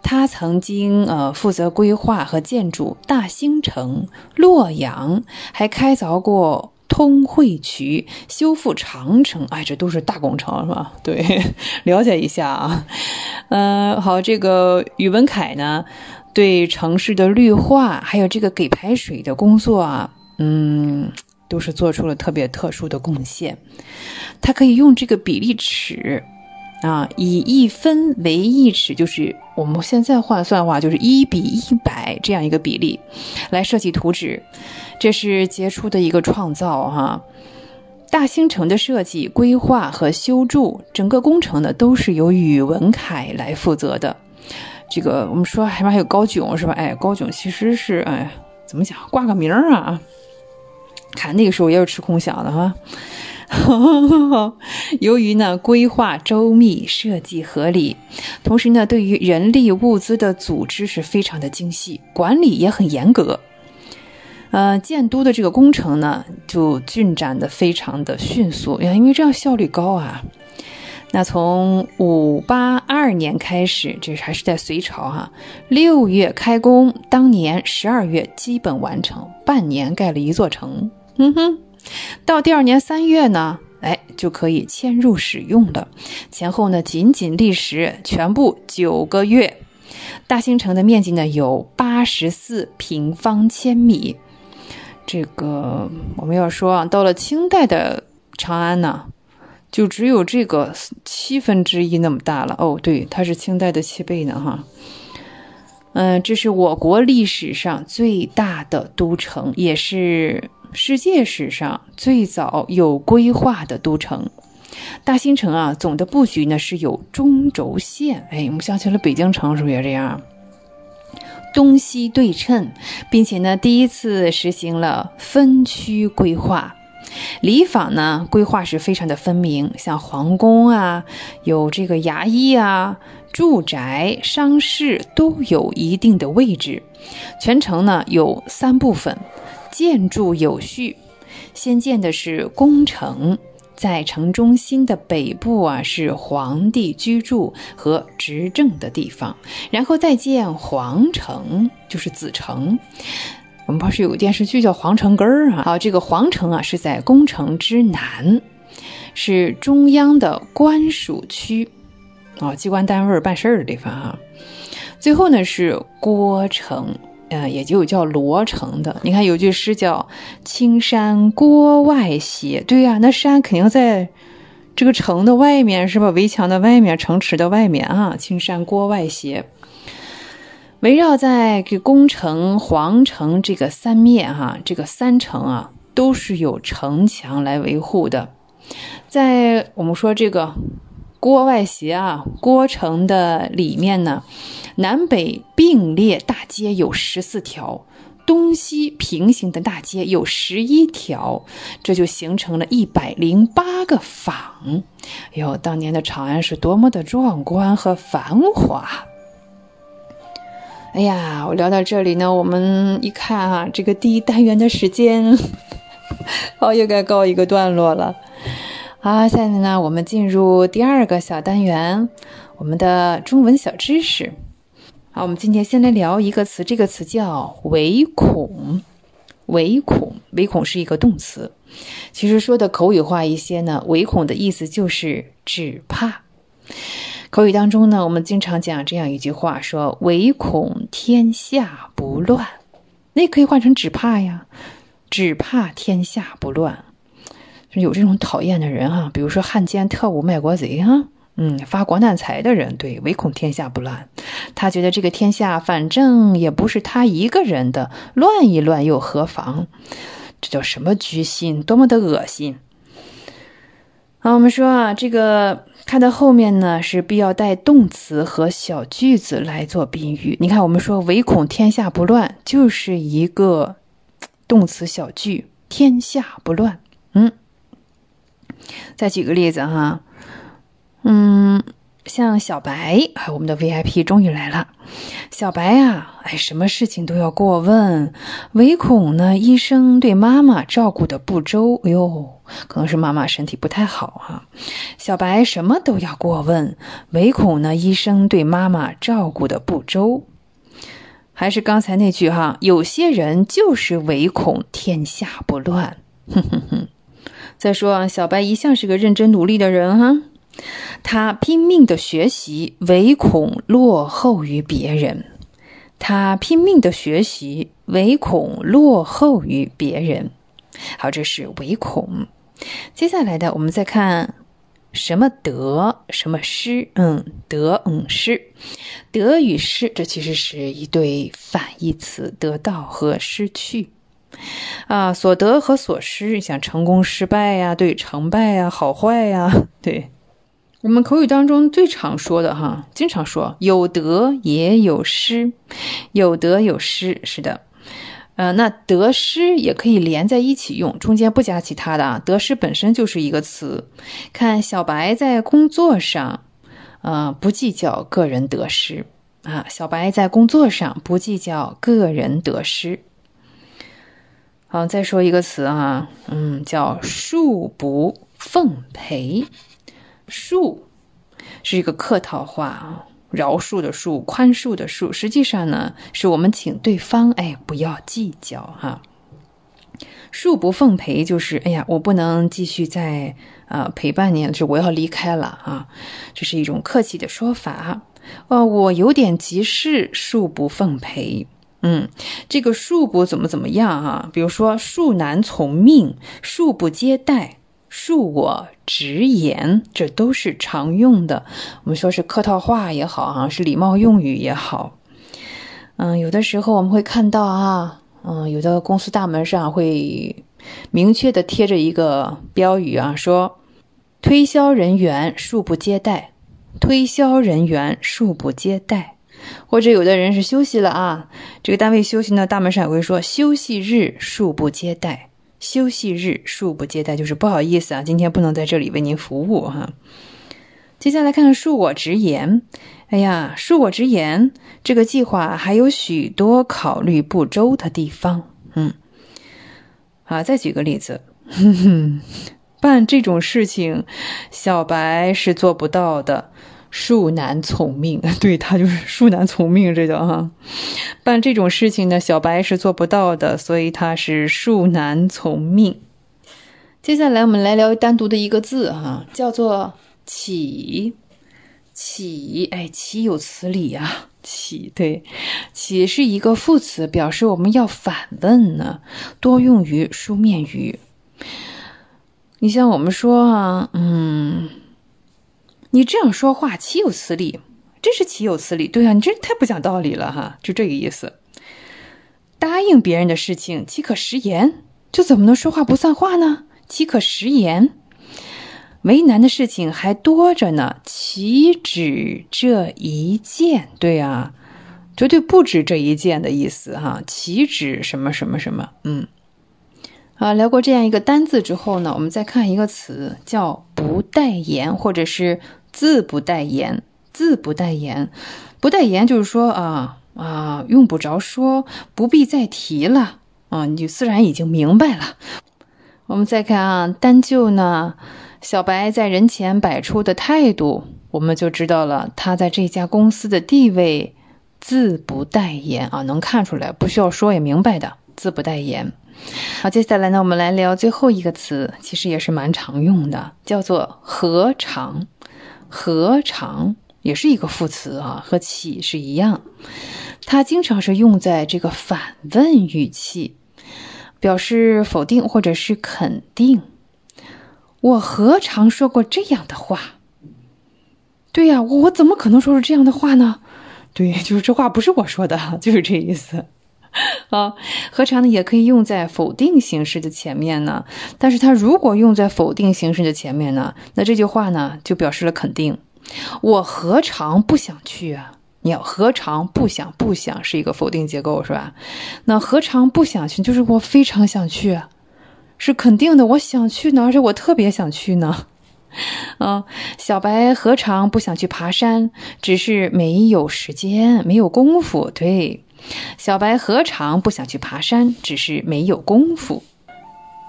S5: 他曾经呃负责规划和建筑大兴城、洛阳，还开凿过。通惠渠、修复长城，哎，这都是大工程，是吧？对，了解一下啊。嗯，好，这个宇文恺呢，对城市的绿化，还有这个给排水的工作啊，嗯，都是做出了特别特殊的贡献。他可以用这个比例尺啊，以一分为一尺，就是我们现在换算的话，就是一比一百这样一个比例来设计图纸。这是杰出的一个创造哈！大兴城的设计、规划和修筑，整个工程呢都是由宇文恺来负责的。这个我们说还还有高炯是吧？哎，高炯其实是哎，怎么讲？挂个名儿啊？看那个时候也是吃空饷的哈。由于呢规划周密、设计合理，同时呢对于人力物资的组织是非常的精细，管理也很严格。呃，建都的这个工程呢，就进展的非常的迅速呀，因为这样效率高啊。那从五八二年开始，这还是在隋朝哈，六月开工，当年十二月基本完成，半年盖了一座城。嗯哼，到第二年三月呢，哎，就可以迁入使用了。前后呢，仅仅历时全部九个月。大兴城的面积呢，有八十四平方千米。这个我们要说啊，到了清代的长安呢，就只有这个七分之一那么大了。哦，对，它是清代的七倍呢，哈。嗯，这是我国历史上最大的都城，也是世界史上最早有规划的都城。大兴城啊，总的布局呢是有中轴线。哎，我们想起了北京城，是不是也这样？东西对称，并且呢，第一次实行了分区规划。里坊呢，规划是非常的分明，像皇宫啊，有这个衙役啊，住宅、商市都有一定的位置。全城呢有三部分，建筑有序，先建的是宫城。在城中心的北部啊，是皇帝居住和执政的地方，然后再建皇城，就是子城。我们不是有个电视剧叫《皇城根儿》啊？好，这个皇城啊是在宫城之南，是中央的官署区，啊，机关单位办事儿的地方啊。最后呢是郭城。呃，也就叫罗城的。你看有句诗叫“青山郭外斜”，对呀，那山肯定在这个城的外面，是吧？围墙的外面，城池的外面啊。青山郭外斜，围绕在这宫城、皇城这个三面，哈，这个三城啊，都是有城墙来维护的。在我们说这个郭外斜啊，郭城的里面呢。南北并列大街有十四条，东西平行的大街有十一条，这就形成了一百零八个坊。哟，当年的长安是多么的壮观和繁华！哎呀，我聊到这里呢，我们一看啊，这个第一单元的时间，好，又该告一个段落了。好，下面呢，我们进入第二个小单元，我们的中文小知识。好，我们今天先来聊一个词，这个词叫唯恐。唯恐，唯恐是一个动词。其实说的口语化一些呢，唯恐的意思就是只怕。口语当中呢，我们经常讲这样一句话，说“唯恐天下不乱”，那可以换成“只怕呀”，只怕天下不乱。有这种讨厌的人哈，比如说汉奸、特务、卖国贼哈，嗯，发国难财的人，对，唯恐天下不乱。他觉得这个天下反正也不是他一个人的，乱一乱又何妨？这叫什么居心？多么的恶心！好，我们说啊，这个看到后面呢，是必要带动词和小句子来做宾语。你看，我们说唯恐天下不乱，就是一个动词小句，天下不乱。嗯，再举个例子哈，嗯。像小白啊，我们的 VIP 终于来了。小白呀，哎，什么事情都要过问，唯恐呢医生对妈妈照顾的不周。哎呦，可能是妈妈身体不太好啊。小白什么都要过问，唯恐呢医生对妈妈照顾的不周。还是刚才那句哈，有些人就是唯恐天下不乱。哼哼哼。再说啊，小白一向是个认真努力的人哈。他拼命的学习，唯恐落后于别人。他拼命的学习，唯恐落后于别人。好，这是唯恐。接下来的，我们再看什么得，什么失。嗯，得，嗯，失。得与失，这其实是一对反义词，得到和失去。啊，所得和所失，像成功、失败呀，对，成败呀，好坏呀，对。我们口语当中最常说的哈，经常说有得也有失，有得有失，是的，呃，那得失也可以连在一起用，中间不加其他的啊，得失本身就是一个词。看小白在工作上，呃，不计较个人得失啊，小白在工作上不计较个人得失。好，再说一个词啊，嗯，叫恕不奉陪。恕是一个客套话啊，饶恕的恕，宽恕的恕。实际上呢，是我们请对方哎不要计较哈。恕不奉陪就是哎呀，我不能继续再啊陪伴你了，就我要离开了啊。这是一种客气的说法哦，我有点急事，恕不奉陪。嗯，这个恕不怎么怎么样啊？比如说恕难从命，恕不接待。恕我直言，这都是常用的。我们说是客套话也好，哈，是礼貌用语也好。嗯，有的时候我们会看到啊，嗯，有的公司大门上会明确的贴着一个标语啊，说推销人员恕不接待，推销人员恕不接待。或者有的人是休息了啊，这个单位休息呢，大门上也会说休息日恕不接待。休息日恕不接待，就是不好意思啊，今天不能在这里为您服务哈。接下来看看恕我直言，哎呀，恕我直言，这个计划还有许多考虑不周的地方。嗯，好，再举个例子，办这种事情，小白是做不到的。恕难从命，对他就是恕难从命，这叫哈。办这种事情呢，小白是做不到的，所以他是恕难从命。接下来我们来聊单独的一个字哈，叫做起。起，哎，岂有此理啊，起，对，起是一个副词，表示我们要反问呢，多用于书面语。你像我们说啊，嗯。你这样说话岂有此理？真是岂有此理！对啊，你这太不讲道理了哈，就这个意思。答应别人的事情岂可食言？这怎么能说话不算话呢？岂可食言？为难的事情还多着呢，岂止这一件？对啊，绝对不止这一件的意思哈，岂止什么什么什么？嗯。啊，聊过这样一个单字之后呢，我们再看一个词，叫不代言，或者是。字不代言，字不代言，不代言就是说啊啊，用不着说，不必再提了啊，你就自然已经明白了。我们再看啊，单就呢，小白在人前摆出的态度，我们就知道了他在这家公司的地位。自不代言啊，能看出来，不需要说也明白的，自不代言。好，接下来呢，我们来聊最后一个词，其实也是蛮常用的，叫做何尝。何尝？也是一个副词啊，和起是一样。它经常是用在这个反问语气，表示否定或者是肯定。我何尝说过这样的话？对呀，我怎么可能说出这样的话呢？对，就是这话不是我说的，就是这意思。啊，何尝呢？也可以用在否定形式的前面呢。但是它如果用在否定形式的前面呢，那这句话呢就表示了肯定。我何尝不想去啊？你要何尝不想？不想是一个否定结构，是吧？那何尝不想去？就是我非常想去，是肯定的。我想去呢，而且我特别想去呢。啊，小白何尝不想去爬山？只是没有时间，没有功夫。对，小白何尝不想去爬山？只是没有功夫。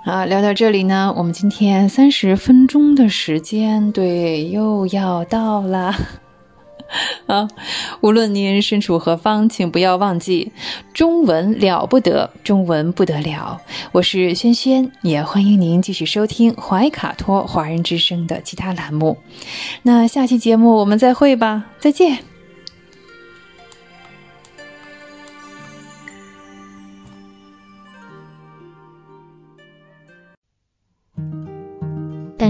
S5: 啊，聊到这里呢，我们今天三十分钟的时间，对，又要到了。啊，无论您身处何方，请不要忘记，中文了不得，中文不得了。我是轩轩，也欢迎您继续收听怀卡托华人之声的其他栏目。那下期节目我们再会吧，再见。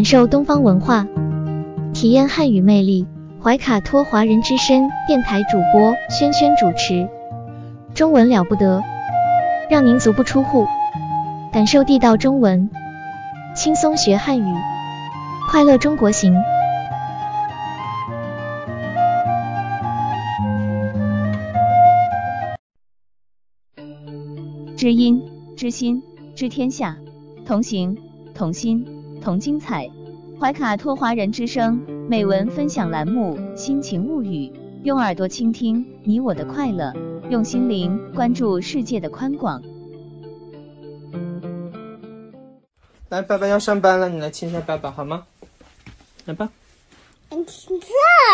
S9: 受东方文化，体验汉语魅力。怀卡托华人之声电台主播轩轩主持，中文了不得，让您足不出户，感受地道中文，轻松学汉语，快乐中国行。
S4: 知音、知心、知天下，同行、同心、同精彩。怀卡托华人之声美文分享栏目《心情物语》，用耳朵倾听你我的快乐，用心灵关注世界的宽广。
S10: 来，爸爸要上班了，你来亲一下爸爸好吗？来吧。
S11: 亲这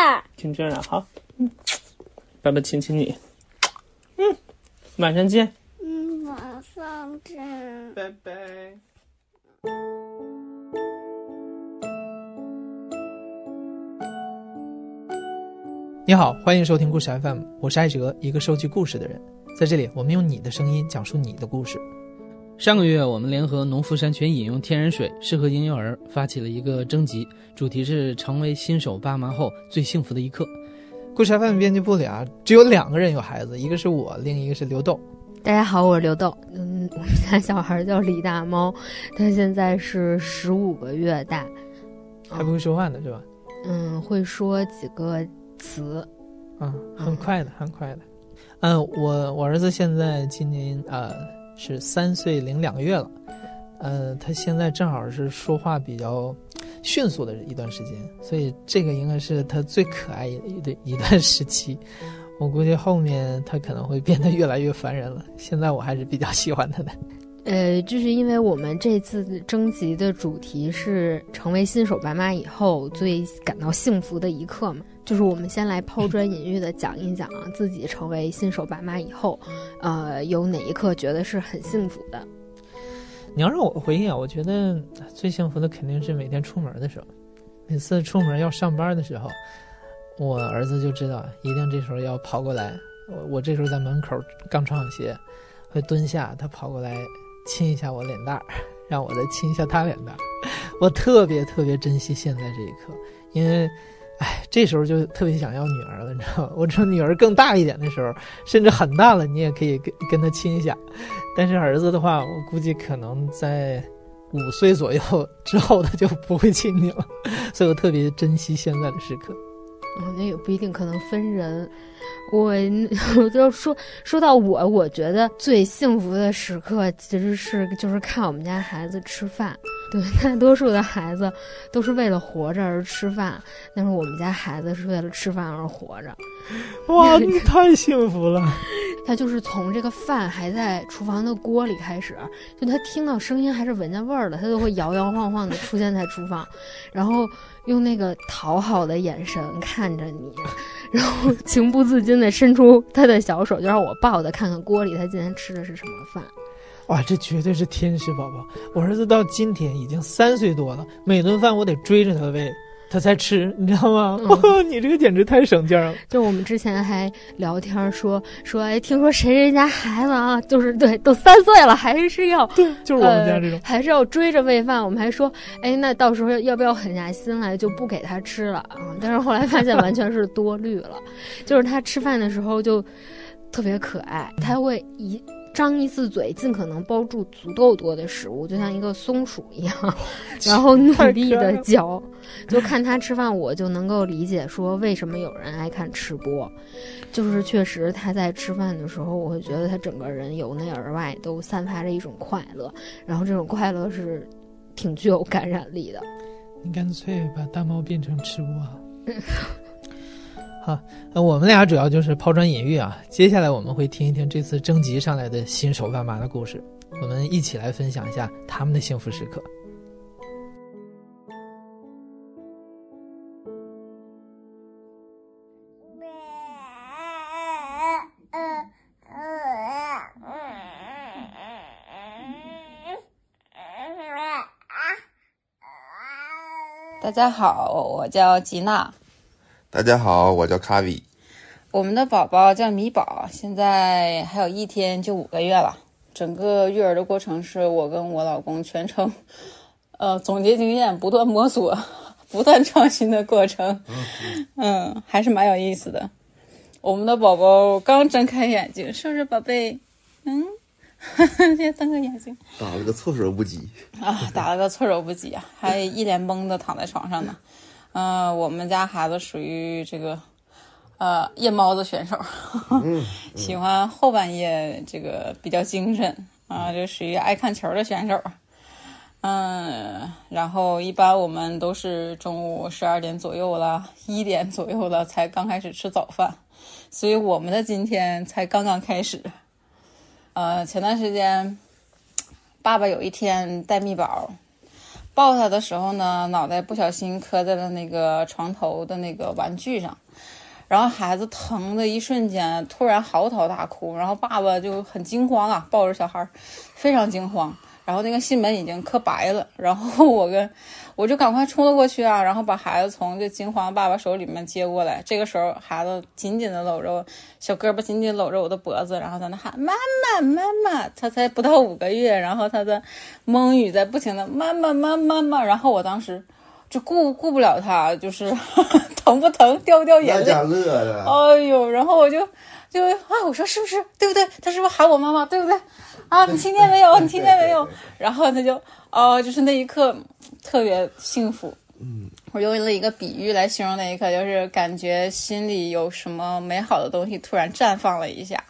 S11: 儿。
S10: 亲这儿啊，好。嗯。爸爸亲亲你。嗯。晚上见。
S11: 嗯，晚上见。
S10: 拜拜。你好，欢迎收听故事 FM，我是艾哲，一个收集故事的人。在这里，我们用你的声音讲述你的故事。
S12: 上个月，我们联合农夫山泉饮用天然水适合婴幼儿发起了一个征集，主题是成为新手爸妈后最幸福的一刻。
S10: 故事 FM 编辑部里啊，只有两个人有孩子，一个是我，另一个是刘豆。
S13: 大家好，我是刘豆。嗯，我们家小孩叫李大猫，他现在是十五个月大，
S10: 还不会说话呢，是吧？
S13: 嗯，会说几个。词，
S10: 嗯，很快的，很快的，嗯，我我儿子现在今年呃是三岁零两个月了，呃，他现在正好是说话比较迅速的一段时间，所以这个应该是他最可爱的一段时期。我估计后面他可能会变得越来越烦人了。现在我还是比较喜欢他的。
S13: 呃，就是因为我们这次征集的主题是成为新手爸妈以后最感到幸福的一刻嘛，就是我们先来抛砖引玉的讲一讲自己成为新手爸妈以后，呃，有哪一刻觉得是很幸福的。
S10: 你要让我回忆啊，我觉得最幸福的肯定是每天出门的时候，每次出门要上班的时候，我儿子就知道一定这时候要跑过来，我我这时候在门口刚穿好鞋，会蹲下，他跑过来。亲一下我脸蛋儿，让我再亲一下他脸蛋儿。我特别特别珍惜现在这一刻，因为，哎，这时候就特别想要女儿了，你知道吗？我知道女儿更大一点的时候，甚至很大了，你也可以跟跟她亲一下。但是儿子的话，我估计可能在五岁左右之后，他就不会亲你了。所以我特别珍惜现在的时刻。
S13: 哦，那也不一定，可能分人。我我就说说到我，我觉得最幸福的时刻其实是就是看我们家孩子吃饭。对，大多数的孩子都是为了活着而吃饭，但是我们家孩子是为了吃饭而活着。
S10: 哇，你太幸福了！
S13: 他就是从这个饭还在厨房的锅里开始，就他听到声音还是闻见味儿了，他就会摇摇晃晃的出现在厨房，然后用那个讨好的眼神看着你，然后情不自自禁地伸出他的小手，就让我抱着看看锅里他今天吃的是什么饭。
S10: 哇，这绝对是天使宝宝！我儿子到今天已经三岁多了，每顿饭我得追着他喂，他才吃，你知道吗？嗯、你这个简直太省劲了。
S13: 就我们之前还聊天说说，哎，听说谁谁家孩子啊，就是对，都三岁了，还是要
S10: 对，就是我们家这种，
S13: 呃、还是要追着喂饭。我们还说，哎，那到时候要不要狠下心来就不给他吃了啊？但是后来发现完全是多虑了，就是他吃饭的时候就特别可爱，他会一。张一次嘴，尽可能包住足够多的食物，就像一个松鼠一样，然后努力的嚼。就看他吃饭，我就能够理解说为什么有人爱看吃播。就是确实他在吃饭的时候，我会觉得他整个人由内而外都散发着一种快乐，然后这种快乐是挺具有感染力的。
S10: 你干脆把大猫变成吃播。好，那我们俩主要就是抛砖引玉啊。接下来我们会听一听这次征集上来的新手爸妈的故事，我们一起来分享一下他们的幸福时刻。
S14: 大家好，我叫吉娜。
S15: 大家好，我叫卡比。
S14: 我们的宝宝叫米宝，现在还有一天就五个月了。整个育儿的过程是我跟我老公全程，呃，总结经验，不断摸索，不断创新的过程。嗯，还是蛮有意思的。我们的宝宝刚睁开眼睛，是不是宝贝？嗯，先瞪个眼睛。
S15: 打了个措手不及
S14: 啊！打了个措手不及啊！还一脸懵的躺在床上呢。嗯、呃，我们家孩子属于这个，呃，夜猫子选手，
S15: 嗯、
S14: 喜欢后半夜这个比较精神啊、呃，就属于爱看球的选手。嗯，然后一般我们都是中午十二点左右了，一点左右了才刚开始吃早饭，所以我们的今天才刚刚开始。呃，前段时间，爸爸有一天带蜜宝。抱他的时候呢，脑袋不小心磕在了那个床头的那个玩具上，然后孩子疼的一瞬间突然嚎啕大哭，然后爸爸就很惊慌啊，抱着小孩非常惊慌，然后那个心门已经磕白了，然后我跟我就赶快冲了过去啊，然后把孩子从这惊慌爸爸手里面接过来，这个时候孩子紧紧的搂着小胳膊，紧紧搂着我的脖子，然后在那喊妈妈妈妈，他才不到五个月，然后他的蒙语在不停的妈妈妈妈妈，然后我当时就顾顾不了他，就是 疼不疼掉不掉眼泪，哎呦，然后我就就啊，我说是不是对不对？他是不是喊我妈妈对不对？啊，你 听见没有？你听见没有？然后他就哦、呃，就是那一刻特别幸福。
S15: 嗯，
S14: 我用了一个比喻来形容那一刻，就是感觉心里有什么美好的东西突然绽放了一下。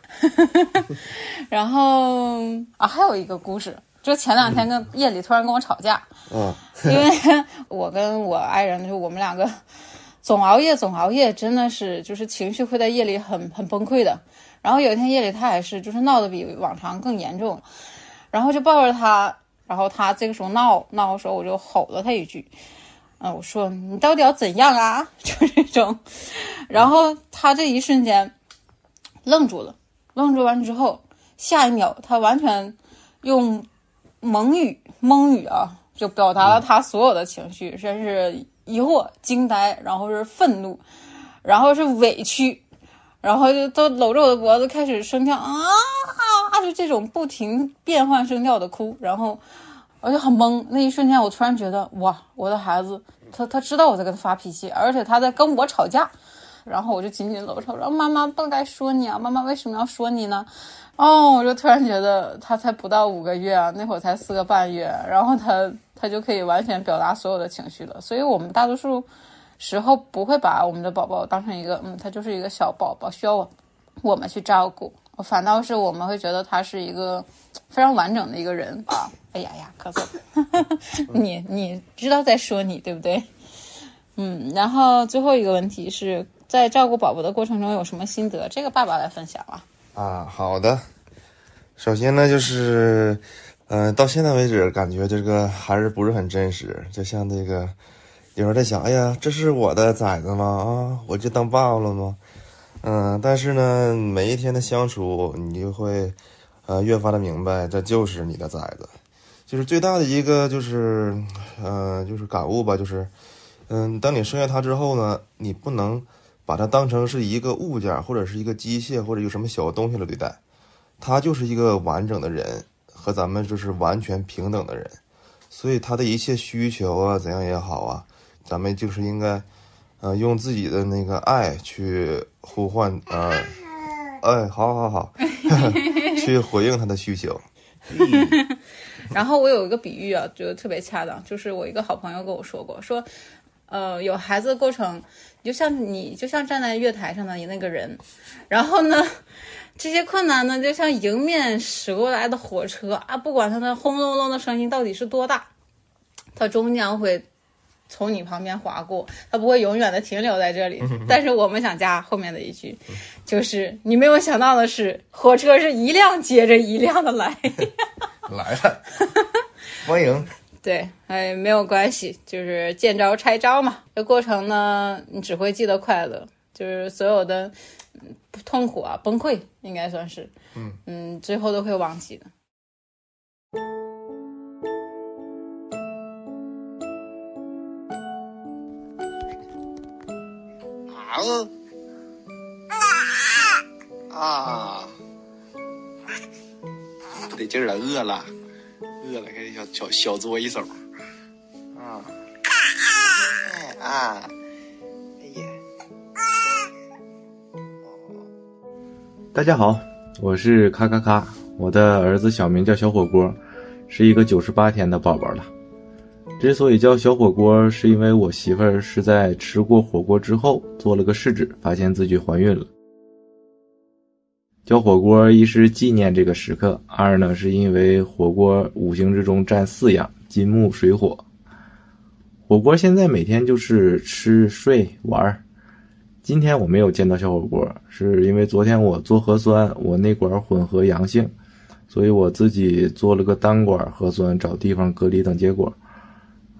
S14: 然后啊，还有一个故事，就前两天跟夜里突然跟我吵架，
S15: 嗯，
S14: 因为我跟我爱人就我们两个总熬夜，总熬夜，真的是就是情绪会在夜里很很崩溃的。然后有一天夜里，他也是就是闹得比往常更严重，然后就抱着他，然后他这个时候闹闹的时候，我就吼了他一句，嗯，我说你到底要怎样啊？就这种，然后他这一瞬间愣住了，愣住完之后，下一秒他完全用蒙语蒙语啊，就表达了他所有的情绪，先是疑惑、惊呆，然后是愤怒，然后是委屈。然后就都搂着我的脖子开始声调啊啊，就这种不停变换声调的哭，然后我就很懵。那一瞬间，我突然觉得哇，我的孩子他他知道我在跟他发脾气，而且他在跟我吵架。然后我就紧紧搂着他，说妈妈不该说你啊，妈妈为什么要说你呢？哦，我就突然觉得他才不到五个月啊，那会儿才四个半月，然后他他就可以完全表达所有的情绪了。所以我们大多数。时候不会把我们的宝宝当成一个，嗯，他就是一个小宝宝，需要我我们去照顾。反倒是我们会觉得他是一个非常完整的一个人啊。哎呀呀，咳嗽，你你知道在说你对不对？嗯，然后最后一个问题是在照顾宝宝的过程中有什么心得？这个爸爸来分享啊。
S15: 啊，好的。首先呢，就是，嗯、呃，到现在为止，感觉这个还是不是很真实，就像那个。有时候在想，哎呀，这是我的崽子吗？啊，我就当爸爸了吗？嗯，但是呢，每一天的相处，你就会，呃，越发的明白，这就是你的崽子。就是最大的一个，就是，呃，就是感悟吧，就是，嗯，当你生下它之后呢，你不能把它当成是一个物件或者是一个机械或者有什么小东西来对待，它就是一个完整的人，和咱们就是完全平等的人，所以他的一切需求啊，怎样也好啊，咱们就是应该，呃，用自己的那个爱去呼唤啊，哎，好好好，去回应他的需求。
S14: 然后我有一个比喻啊，觉得特别恰当，就是我一个好朋友跟我说过，说，呃，有孩子的过程，就像你就像站在月台上的那个人，然后呢，这些困难呢，就像迎面驶过来的火车啊，不管它的轰隆隆的声音到底是多大，它终将会从你旁边划过，它不会永远的停留在这里。但是我们想加后面的一句，就是你没有想到的是，火车是一辆接着一辆的来。
S15: 来了，欢迎。
S14: 对，哎，没有关系，就是见招拆招嘛。这过程呢，你只会记得快乐，就是所有的痛苦啊、崩溃，应该算是，
S15: 嗯
S14: 嗯，最后都会忘记的。
S16: 啊啊！不得劲儿了，饿了，饿了，赶紧小小小作一手。啊，哎啊，哎呀！
S17: 大家好，我是咔咔咔，我的儿子小名叫小火锅，是一个九十八天的宝宝了。之所以叫小火锅，是因为我媳妇儿是在吃过火锅之后做了个试纸，发现自己怀孕了。叫火锅一是纪念这个时刻，二呢是因为火锅五行之中占四样：金木水火。火锅现在每天就是吃睡玩。今天我没有见到小火锅，是因为昨天我做核酸，我那管混合阳性，所以我自己做了个单管核酸，找地方隔离等结果。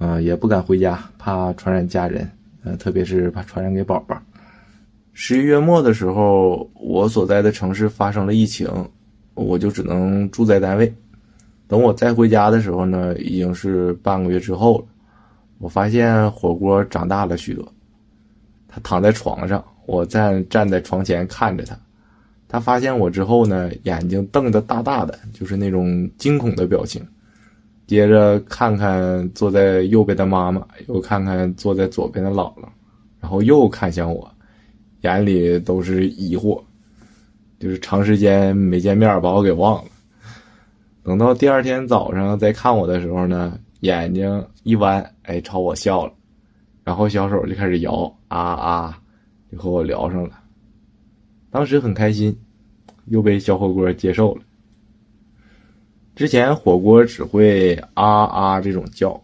S17: 啊，也不敢回家，怕传染家人，呃，特别是怕传染给宝宝。十一月末的时候，我所在的城市发生了疫情，我就只能住在单位。等我再回家的时候呢，已经是半个月之后了。我发现火锅长大了许多，他躺在床上，我站站在床前看着他。他发现我之后呢，眼睛瞪得大大的，就是那种惊恐的表情。接着看看坐在右边的妈妈，又看看坐在左边的姥姥，然后又看向我，眼里都是疑惑，就是长时间没见面，把我给忘了。等到第二天早上再看我的时候呢，眼睛一弯，哎，朝我笑了，然后小手就开始摇，啊啊，就和我聊上了。当时很开心，又被小火锅接受了。之前火锅只会啊啊这种叫，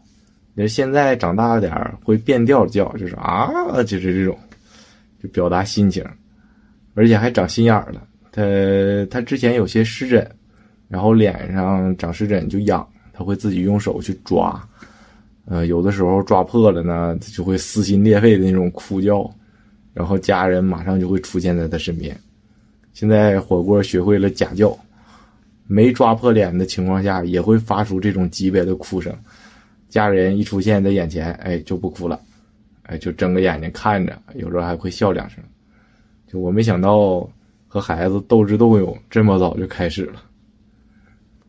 S17: 那现在长大了点儿会变调叫，就是啊，就是这种，就表达心情，而且还长心眼儿了。他他之前有些湿疹，然后脸上长湿疹就痒，他会自己用手去抓，呃，有的时候抓破了呢，就会撕心裂肺的那种哭叫，然后家人马上就会出现在他身边。现在火锅学会了假叫。没抓破脸的情况下，也会发出这种级别的哭声。家人一出现在眼前，哎，就不哭了，哎，就睁个眼睛看着，有时候还会笑两声。就我没想到和孩子斗智斗勇这么早就开始了。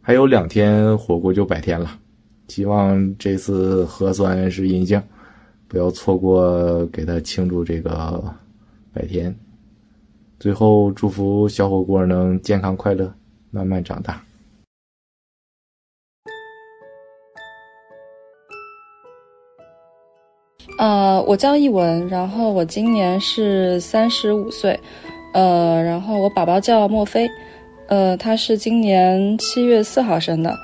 S17: 还有两天火锅就百天了，希望这次核酸是阴性，不要错过给他庆祝这个百天。最后祝福小火锅能健康快乐。慢慢长大。
S18: 呃，我叫易文，然后我今年是三十五岁，呃，然后我宝宝叫莫菲，呃，他是今年七月四号生的，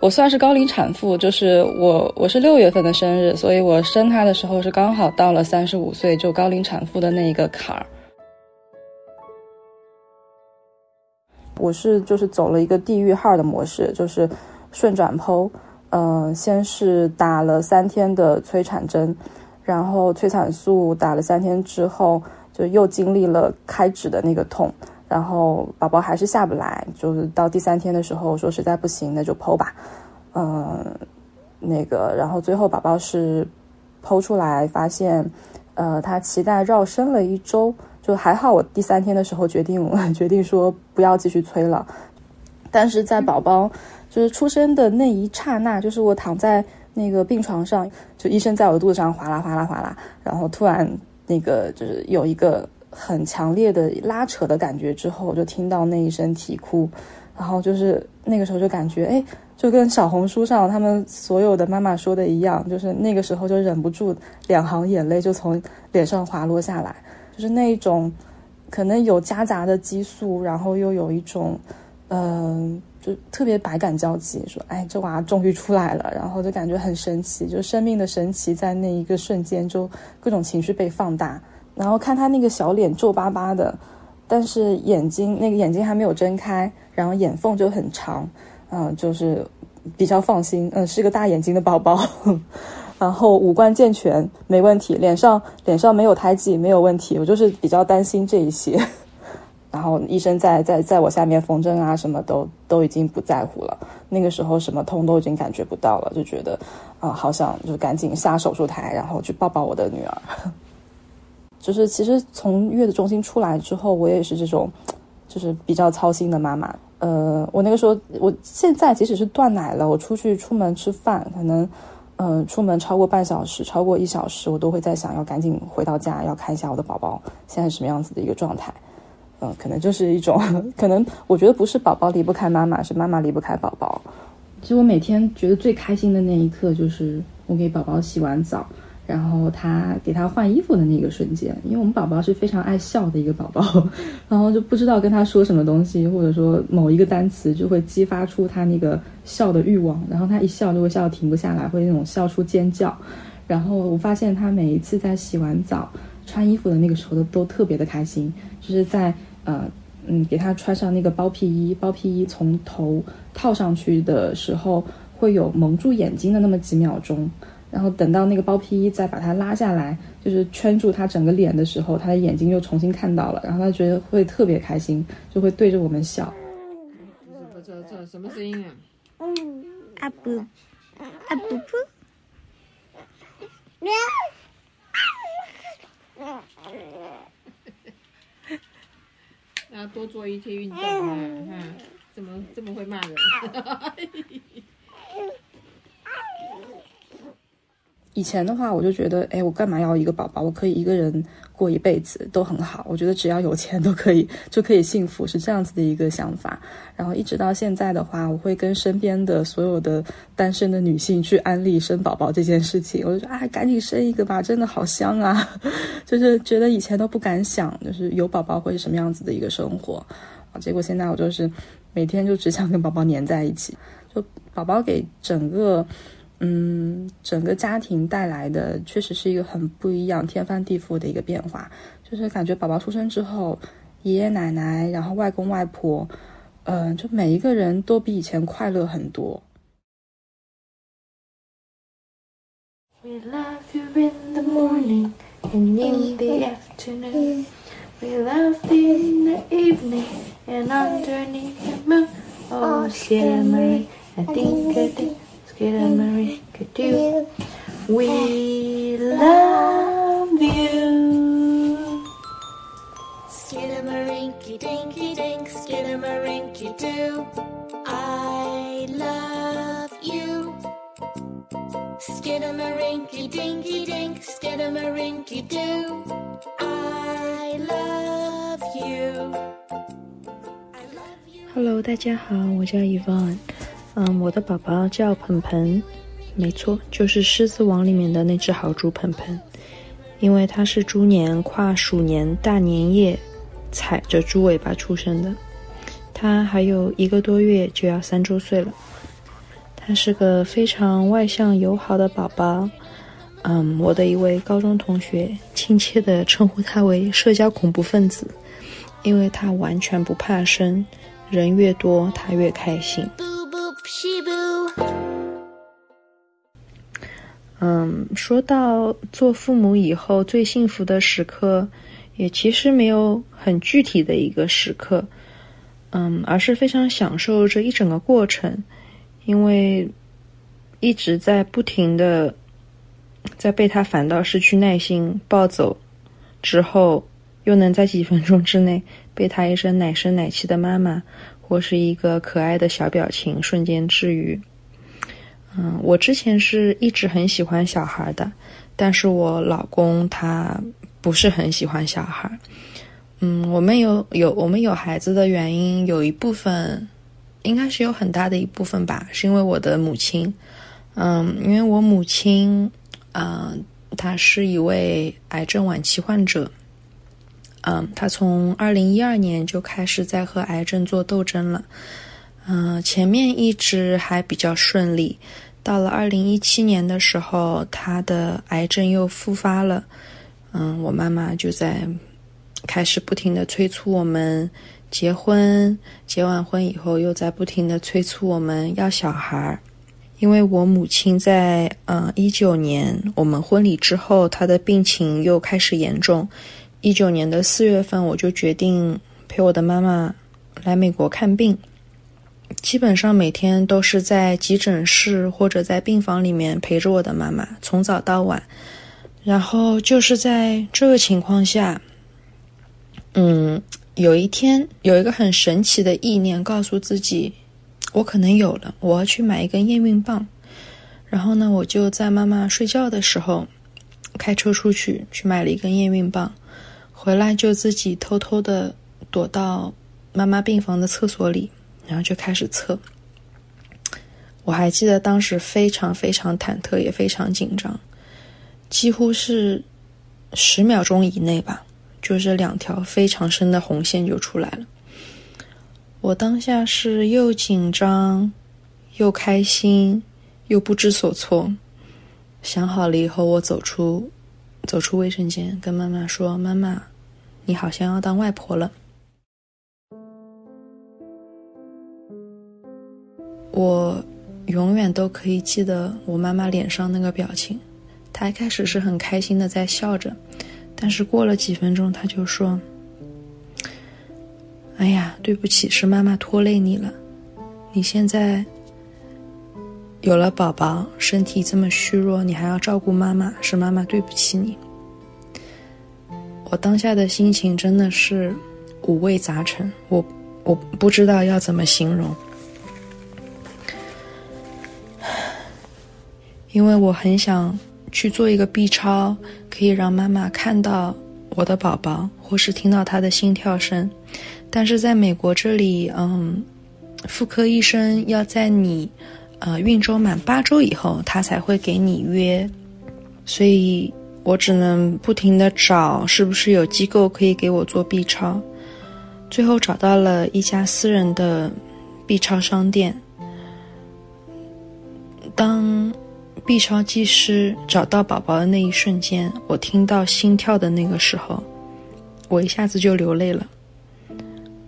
S18: 我算是高龄产妇，就是我我是六月份的生日，所以我生他的时候是刚好到了三十五岁就高龄产妇的那一个坎儿。我是就是走了一个地域号的模式，就是顺转剖，嗯，先是打了三天的催产针，然后催产素打了三天之后，就又经历了开指的那个痛，然后宝宝还是下不来，就是到第三天的时候说实在不行那就剖吧，嗯，那个然后最后宝宝是剖出来，发现，呃，他脐带绕生了一周，就还好。我第三天的时候决定 决定说不要继续催了，但是在宝宝就是出生的那一刹那，就是我躺在那个病床上，就医生在我的肚子上哗啦哗啦哗啦，然后突然那个就是有一个很强烈的拉扯的感觉之后，我就听到那一声啼哭，然后就是那个时候就感觉哎。就跟小红书上他们所有的妈妈说的一样，就是那个时候就忍不住两行眼泪就从脸上滑落下来，就是那一种可能有夹杂的激素，然后又有一种，嗯，就特别百感交集，说哎，这娃终于出来了，然后就感觉很神奇，就生命的神奇在那一个瞬间就各种情绪被放大，然后看他那个小脸皱巴巴的，但是眼睛那个眼睛还没有睁开，然后眼缝就很长。嗯，就是比较放心，嗯，是个大眼睛的宝宝，然后五官健全，没问题，脸上脸上没有胎记，没有问题。我就是比较担心这一些，然后医生在在在我下面缝针啊，什么都都已经不在乎了。那个时候什么痛都已经感觉不到了，就觉得啊，好想就赶紧下手术台，然后去抱抱我的女儿。就是其实从月子中心出来之后，我也是这种，就是比较操心的妈妈。呃，我那个时候，我现在即使是断奶了，我出去出门吃饭，可能，嗯，出门超过半小时，超过一小时，我都会在想要赶紧回到家，要看一下我的宝宝现在什么样子的一个状态。嗯，可能就是一种，可能我觉得不是宝宝离不开妈妈，是妈妈离不开宝宝。其实我每天觉得最开心的那一刻，就是我给宝宝洗完澡。然后他给他换衣服的那个瞬间，因为我们宝宝是非常爱笑的一个宝宝，然后就不知道跟他说什么东西，或者说某一个单词就会激发出他那个笑的欲望，然后他一笑就会笑停不下来，会那种笑出尖叫。然后我发现他每一次在洗完澡、穿衣服的那个时候都都特别的开心，就是在呃嗯给他穿上那个包屁衣，包屁衣从头套上去的时候会有蒙住眼睛的那么几秒钟。然后等到那个包皮衣再把它拉下来，就是圈住他整个脸的时候，他的眼睛又重新看到了，然后他觉得会特别开心，就会对着我们笑。
S13: 这这什么声音啊？
S11: 嗯，阿布，阿布布。
S13: 要多做一些运动啊！看，怎么这么会骂人？
S18: 以前的话，我就觉得，哎，我干嘛要一个宝宝？我可以一个人过一辈子都很好。我觉得只要有钱都可以，就可以幸福，是这样子的一个想法。然后一直到现在的话，我会跟身边的所有的单身的女性去安利生宝宝这件事情。我就说，啊，赶紧生一个吧，真的好香啊！就是觉得以前都不敢想，就是有宝宝会是什么样子的一个生活啊。结果现在我就是每天就只想跟宝宝黏在一起，就宝宝给整个。嗯，整个家庭带来的确实是一个很不一样、天翻地覆的一个变化。就是感觉宝宝出生之后，爷爷奶奶，然后外公外婆，嗯，就每一个人都比以前快乐很多。
S11: We love you in the morning and in the afternoon. we love you. Skidamarinky-dinky-dink, skidamarinky-doo, I love you. Skidamarinky-dinky-dink, skidamarinky-doo, I love you.
S19: Hello，大家好，我叫 Yvonne。 嗯，我的宝宝叫鹏鹏，没错，就是《狮子王》里面的那只豪猪鹏鹏。因为它是猪年跨鼠年大年夜，踩着猪尾巴出生的。他还有一个多月就要三周岁了。他是个非常外向友好的宝宝。嗯，我的一位高中同学亲切地称呼他为“社交恐怖分子”，因为他完全不怕生，人越多他越开心。Shibu。嗯，说到做父母以后最幸福的时刻，也其实没有很具体的一个时刻，嗯，而是非常享受这一整个过程，因为一直在不停的在被他烦到失去耐心、暴走之后，又能在几分钟之内被他一声奶声奶气的妈妈，或是一个可爱的小表情瞬间治愈。嗯，我之前是一直很喜欢小孩的，但是我老公他不是很喜欢小孩。嗯，我们有有我们有孩子的原因，有一部分应该是有很大的一部分吧，是因为我的母亲。嗯，因为我母亲，嗯，她是一位癌症晚期患者。嗯，她从二零一二年就开始在和癌症做斗争了。嗯，前面一直还比较顺利。到了二零一七年的时候，他的癌症又复发了。嗯，我妈妈就在开始不停的催促我们结婚，结完婚以后又在不停的催促我们要小孩儿。因为我母亲在嗯一九年我们婚礼之后，她的病情又开始严重。一九年的四月份，我就决定陪我的妈妈来美国看病。基本上每天都是在急诊室或者在病房里面陪着我的妈妈，从早到晚。然后就是在这个情况下，嗯，有一天有一个很神奇的意念告诉自己，我可能有了，我要去买一根验孕棒。然后呢，我就在妈妈睡觉的时候开车出去去买了一根验孕棒，回来就自己偷偷的躲到妈妈病房的厕所里。然后就开始测，我还记得当时非常非常忐忑，也非常紧张，几乎是十秒钟以内吧，就是两条非常深的红线就出来了。我当下是又紧张，又开心，又不知所措。想好了以后，我走出走出卫生间，跟妈妈说：“妈妈，你好像要当外婆了。”我永远都可以记得我妈妈脸上那个表情，她一开始是很开心的在笑着，但是过了几分钟，她就说：“哎呀，对不起，是妈妈拖累你了。你现在有了宝宝，身体这么虚弱，你还要照顾妈妈，是妈妈对不起你。”我当下的心情真的是五味杂陈，我我不知道要怎么形容。因为我很想去做一个 B 超，可以让妈妈看到我的宝宝，或是听到他的心跳声。但是在美国这里，嗯，妇科医生要在你呃孕周满八周以后，他才会给你约，所以我只能不停的找是不是有机构可以给我做 B 超。最后找到了一家私人的 B 超商店，当。B 超技师找到宝宝的那一瞬间，我听到心跳的那个时候，我一下子就流泪了。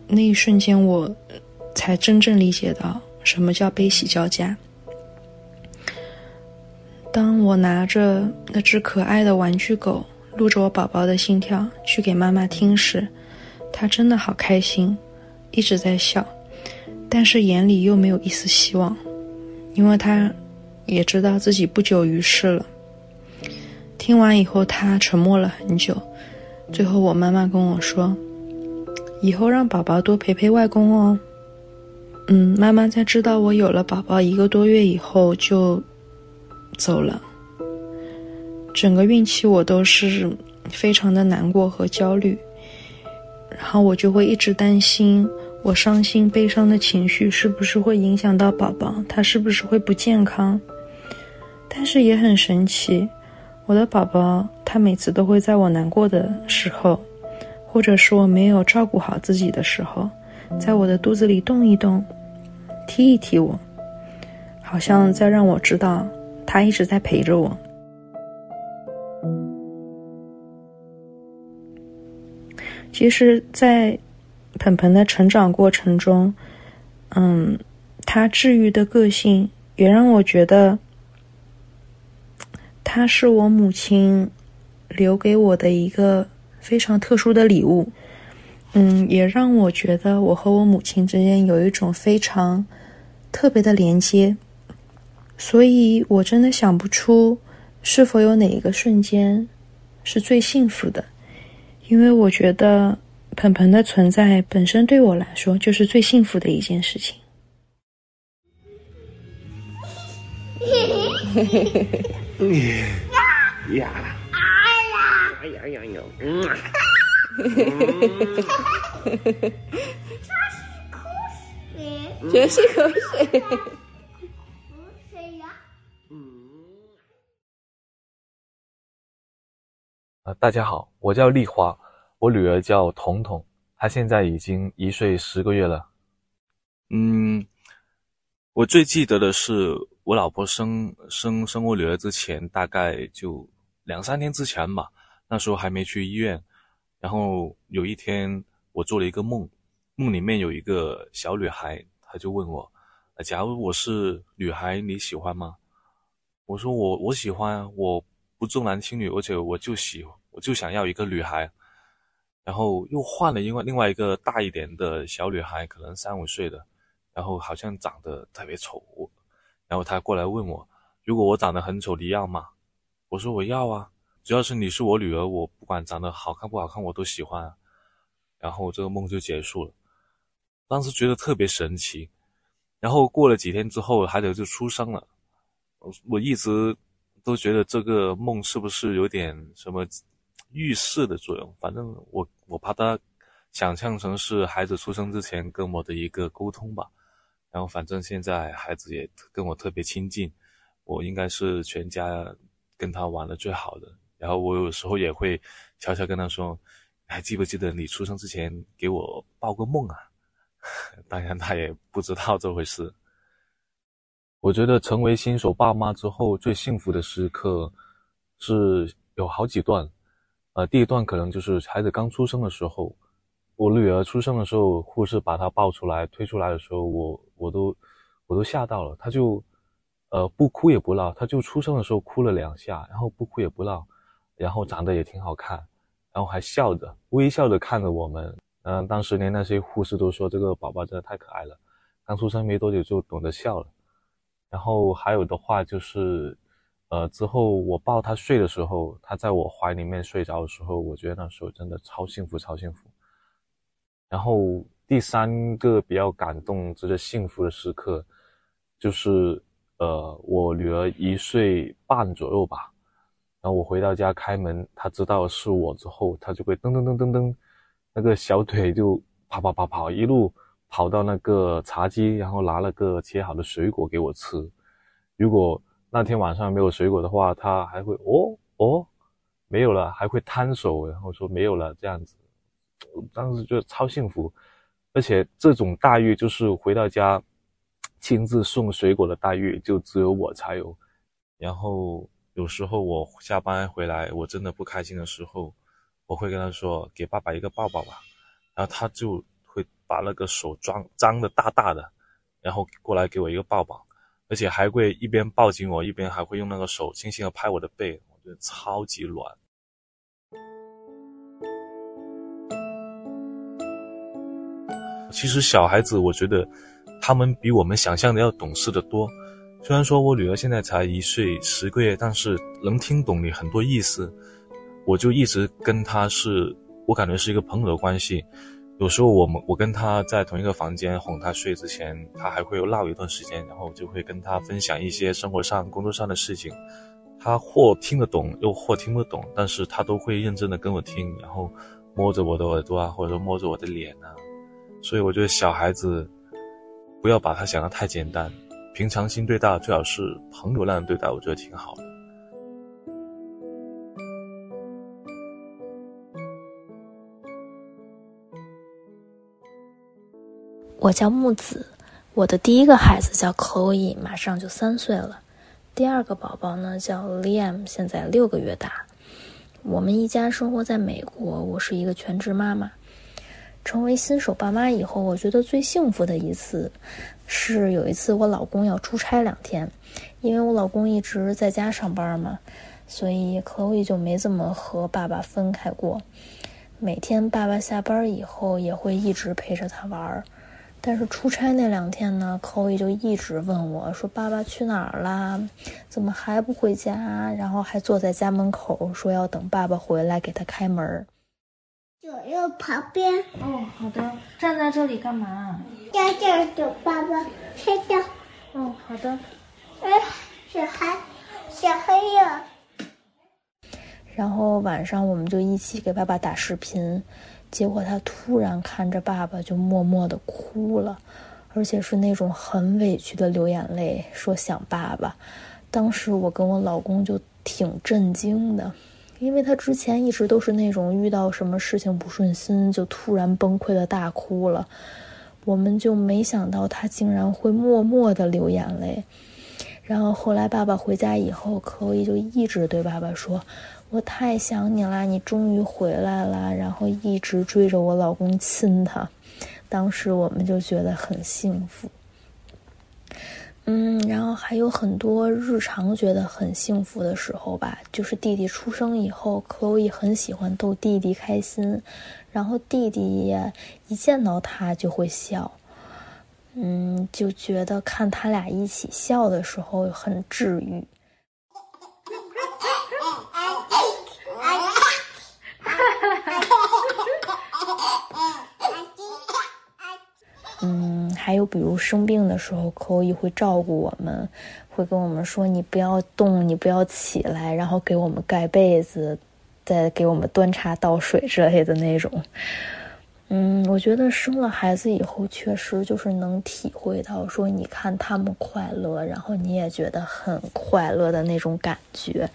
S19: 那一瞬间，我才真正理解到什么叫悲喜交加。当我拿着那只可爱的玩具狗，录着我宝宝的心跳去给妈妈听时，她真的好开心，一直在笑，但是眼里又没有一丝希望，因为她。也知道自己不久于世了。听完以后，他沉默了很久。最后，我妈妈跟我说：“以后让宝宝多陪陪外公哦。”嗯，妈妈在知道我有了宝宝一个多月以后就走了。整个孕期我都是非常的难过和焦虑，然后我就会一直担心，我伤心悲伤的情绪是不是会影响到宝宝，他是不是会不健康。但是也很神奇，我的宝宝他每次都会在我难过的时候，或者是我没有照顾好自己的时候，在我的肚子里动一动，踢一踢我，好像在让我知道他一直在陪着我。其实，在鹏鹏的成长过程中，嗯，他治愈的个性也让我觉得。它是我母亲留给我的一个非常特殊的礼物，嗯，也让我觉得我和我母亲之间有一种非常特别的连接。所以我真的想不出是否有哪一个瞬间是最幸福的？因为我觉得鹏鹏的存在本身对我来说就是最幸福的一件事情。
S20: 嘿嘿嘿嘿，呀，哎呀呀呀，嗯，嘿嘿嘿嘿嘿嘿，这是口水，全是口水。
S21: 呃，大家好，我叫丽华，我女儿叫彤彤，她现在已经一岁十个月了。嗯，我最记得的是我老婆生生生我女儿之前，大概就两三天之前吧，那时候还没去医院。然后有一天，我做了一个梦，梦里面有一个小女孩，她就问我：“假如我是女孩，你喜欢吗？”我说：“我我喜欢，我。”不重男轻女，而且我就喜欢，我就想要一个女孩，然后又换了另外另外一个大一点的小女孩，可能三五岁的，然后好像长得特别丑，然后她过来问我，如果我长得很丑，你要吗？我说我要啊，只要是你是我女儿，我不管长得好看不好看，我都喜欢。然后这个梦就结束了，当时觉得特别神奇。然后过了几天之后，孩子就出生了，我我一直。都觉得这个梦是不是有点什么预示的作用？反正我我把它想象成是孩子出生之前跟我的一个沟通吧。然后反正现在孩子也跟我特别亲近，我应该是全家跟他玩的最好的。然后我有时候也会悄悄跟他说：“还记不记得你出生之前给我报个梦啊？” 当然他也不知道这回事。我觉得成为新手爸妈之后最幸福的时刻，是有好几段。呃，第一段可能就是孩子刚出生的时候，我女儿出生的时候，护士把她抱出来推出来的时候，我我都我都吓到了。她就呃不哭也不闹，她就出生的时候哭了两下，然后不哭也不闹，然后长得也挺好看，然后还笑着微笑着看着我们。嗯，当时连那些护士都说这个宝宝真的太可爱了，刚出生没多久就懂得笑了。然后还有的话就是，呃，之后我抱他睡的时候，他在我怀里面睡着的时候，我觉得那时候真的超幸福，超幸福。然后第三个比较感动、值得幸福的时刻，就是呃，我女儿一岁半左右吧，然后我回到家开门，她知道是我之后，她就会噔噔噔噔噔，那个小腿就跑跑跑跑一路。跑到那个茶几，然后拿了个切好的水果给我吃。如果那天晚上没有水果的话，他还会哦哦，没有了，还会摊手，然后说没有了这样子。当时就超幸福，而且这种待遇就是回到家亲自送水果的待遇，就只有我才有。然后有时候我下班回来，我真的不开心的时候，我会跟他说：“给爸爸一个抱抱吧。”然后他就会。把那个手装张的大大的，然后过来给我一个抱抱，而且还会一边抱紧我，一边还会用那个手轻轻的拍我的背，我觉得超级暖。其实小孩子，我觉得他们比我们想象的要懂事的多。虽然说我女儿现在才一岁十个月，但是能听懂你很多意思。我就一直跟她是，我感觉是一个朋友的关系。有时候我们我跟他在同一个房间哄他睡之前，他还会闹一段时间，然后就会跟他分享一些生活上、工作上的事情。他或听得懂，又或听不懂，但是他都会认真的跟我听，然后摸着我的耳朵啊，或者说摸着我的脸啊。所以我觉得小孩子不要把他想的太简单，平常心对待，最好是朋友那样对待，我觉得挺好的。
S22: 我叫木子，我的第一个孩子叫 Chloe，马上就三岁了。第二个宝宝呢叫 Liam，现在六个月大。我们一家生活在美国，我是一个全职妈妈。成为新手爸妈以后，我觉得最幸福的一次，是有一次我老公要出差两天，因为我老公一直在家上班嘛，所以 Chloe 就没怎么和爸爸分开过。每天爸爸下班以后，也会一直陪着他玩儿。但是出差那两天呢，寇伊就一直问我说：“爸爸去哪儿啦？怎么还不回家？”然后还坐在家门口说要等爸爸回来给他开门。
S11: 左右旁边。
S22: 哦，好的。站在这里干嘛？
S11: 在这儿等爸爸睡觉。
S22: 哦，好的。
S11: 哎，小孩，小黑呀。
S22: 然后晚上我们就一起给爸爸打视频。结果他突然看着爸爸，就默默的哭了，而且是那种很委屈的流眼泪，说想爸爸。当时我跟我老公就挺震惊的，因为他之前一直都是那种遇到什么事情不顺心就突然崩溃的大哭了，我们就没想到他竟然会默默的流眼泪。然后后来爸爸回家以后，可以就一直对爸爸说。我太想你啦！你终于回来了，然后一直追着我老公亲他，当时我们就觉得很幸福。嗯，然后还有很多日常觉得很幸福的时候吧，就是弟弟出生以后，可以很喜欢逗弟弟开心，然后弟弟也一见到他就会笑，嗯，就觉得看他俩一起笑的时候很治愈。嗯，还有比如生病的时候，可以会照顾我们，会跟我们说你不要动，你不要起来，然后给我们盖被子，再给我们端茶倒水之类的那种。嗯，我觉得生了孩子以后，确实就是能体会到说，你看他们快乐，然后你也觉得很快乐的那种感觉。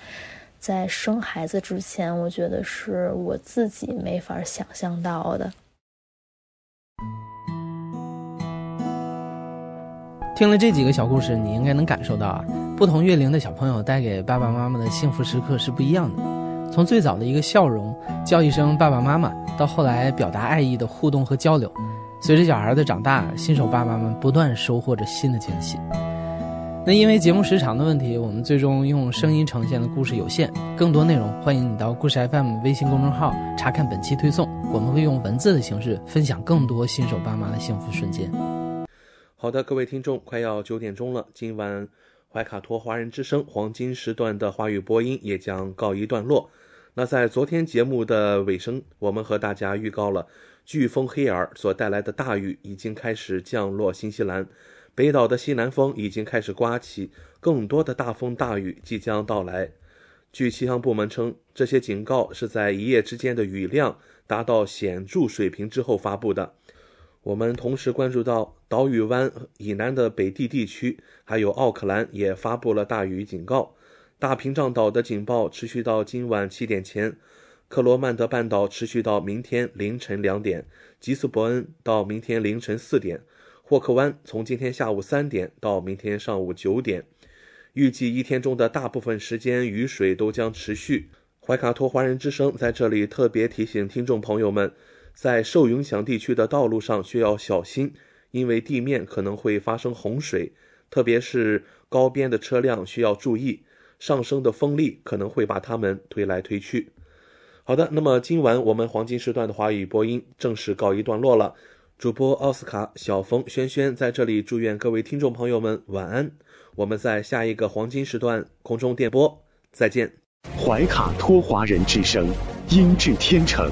S22: 在生孩子之前，我觉得是我自己没法想象到的。
S12: 听了这几个小故事，你应该能感受到啊，不同月龄的小朋友带给爸爸妈妈的幸福时刻是不一样的。从最早的一个笑容，叫一声爸爸妈妈，到后来表达爱意的互动和交流，随着小孩的长大，新手爸爸们不断收获着新的惊喜。那因为节目时长的问题，我们最终用声音呈现的故事有限，更多内容欢迎你到故事 FM 微信公众号查看本期推送，我们会用文字的形式分享更多新手爸妈的幸福瞬间。
S1: 好的，各位听众，快要九点钟了，今晚怀卡托华人之声黄金时段的华语播音也将告一段落。那在昨天节目的尾声，我们和大家预告了飓风黑尔所带来的大雨已经开始降落新西兰，北岛的西南风已经开始刮起，更多的大风大雨即将到来。据气象部门称，这些警告是在一夜之间的雨量达到显著水平之后发布的。我们同时关注到岛屿湾以南的北地地区，还有奥克兰也发布了大雨警告。大屏障岛的警报持续到今晚七点前，克罗曼德半岛持续到明天凌晨两点，吉斯伯恩到明天凌晨四点，霍克湾从今天下午三点到明天上午九点。预计一天中的大部分时间雨水都将持续。怀卡托华人之声在这里特别提醒听众朋友们。在受影响地区的道路上需要小心，因为地面可能会发生洪水，特别是高边的车辆需要注意，上升的风力可能会把它们推来推去。好的，那么今晚我们黄金时段的华语播音正式告一段落了。主播奥斯卡、小峰、轩轩在这里祝愿各位听众朋友们晚安。我们在下一个黄金时段空中电波再见。
S2: 怀卡托华人之声，音质天成。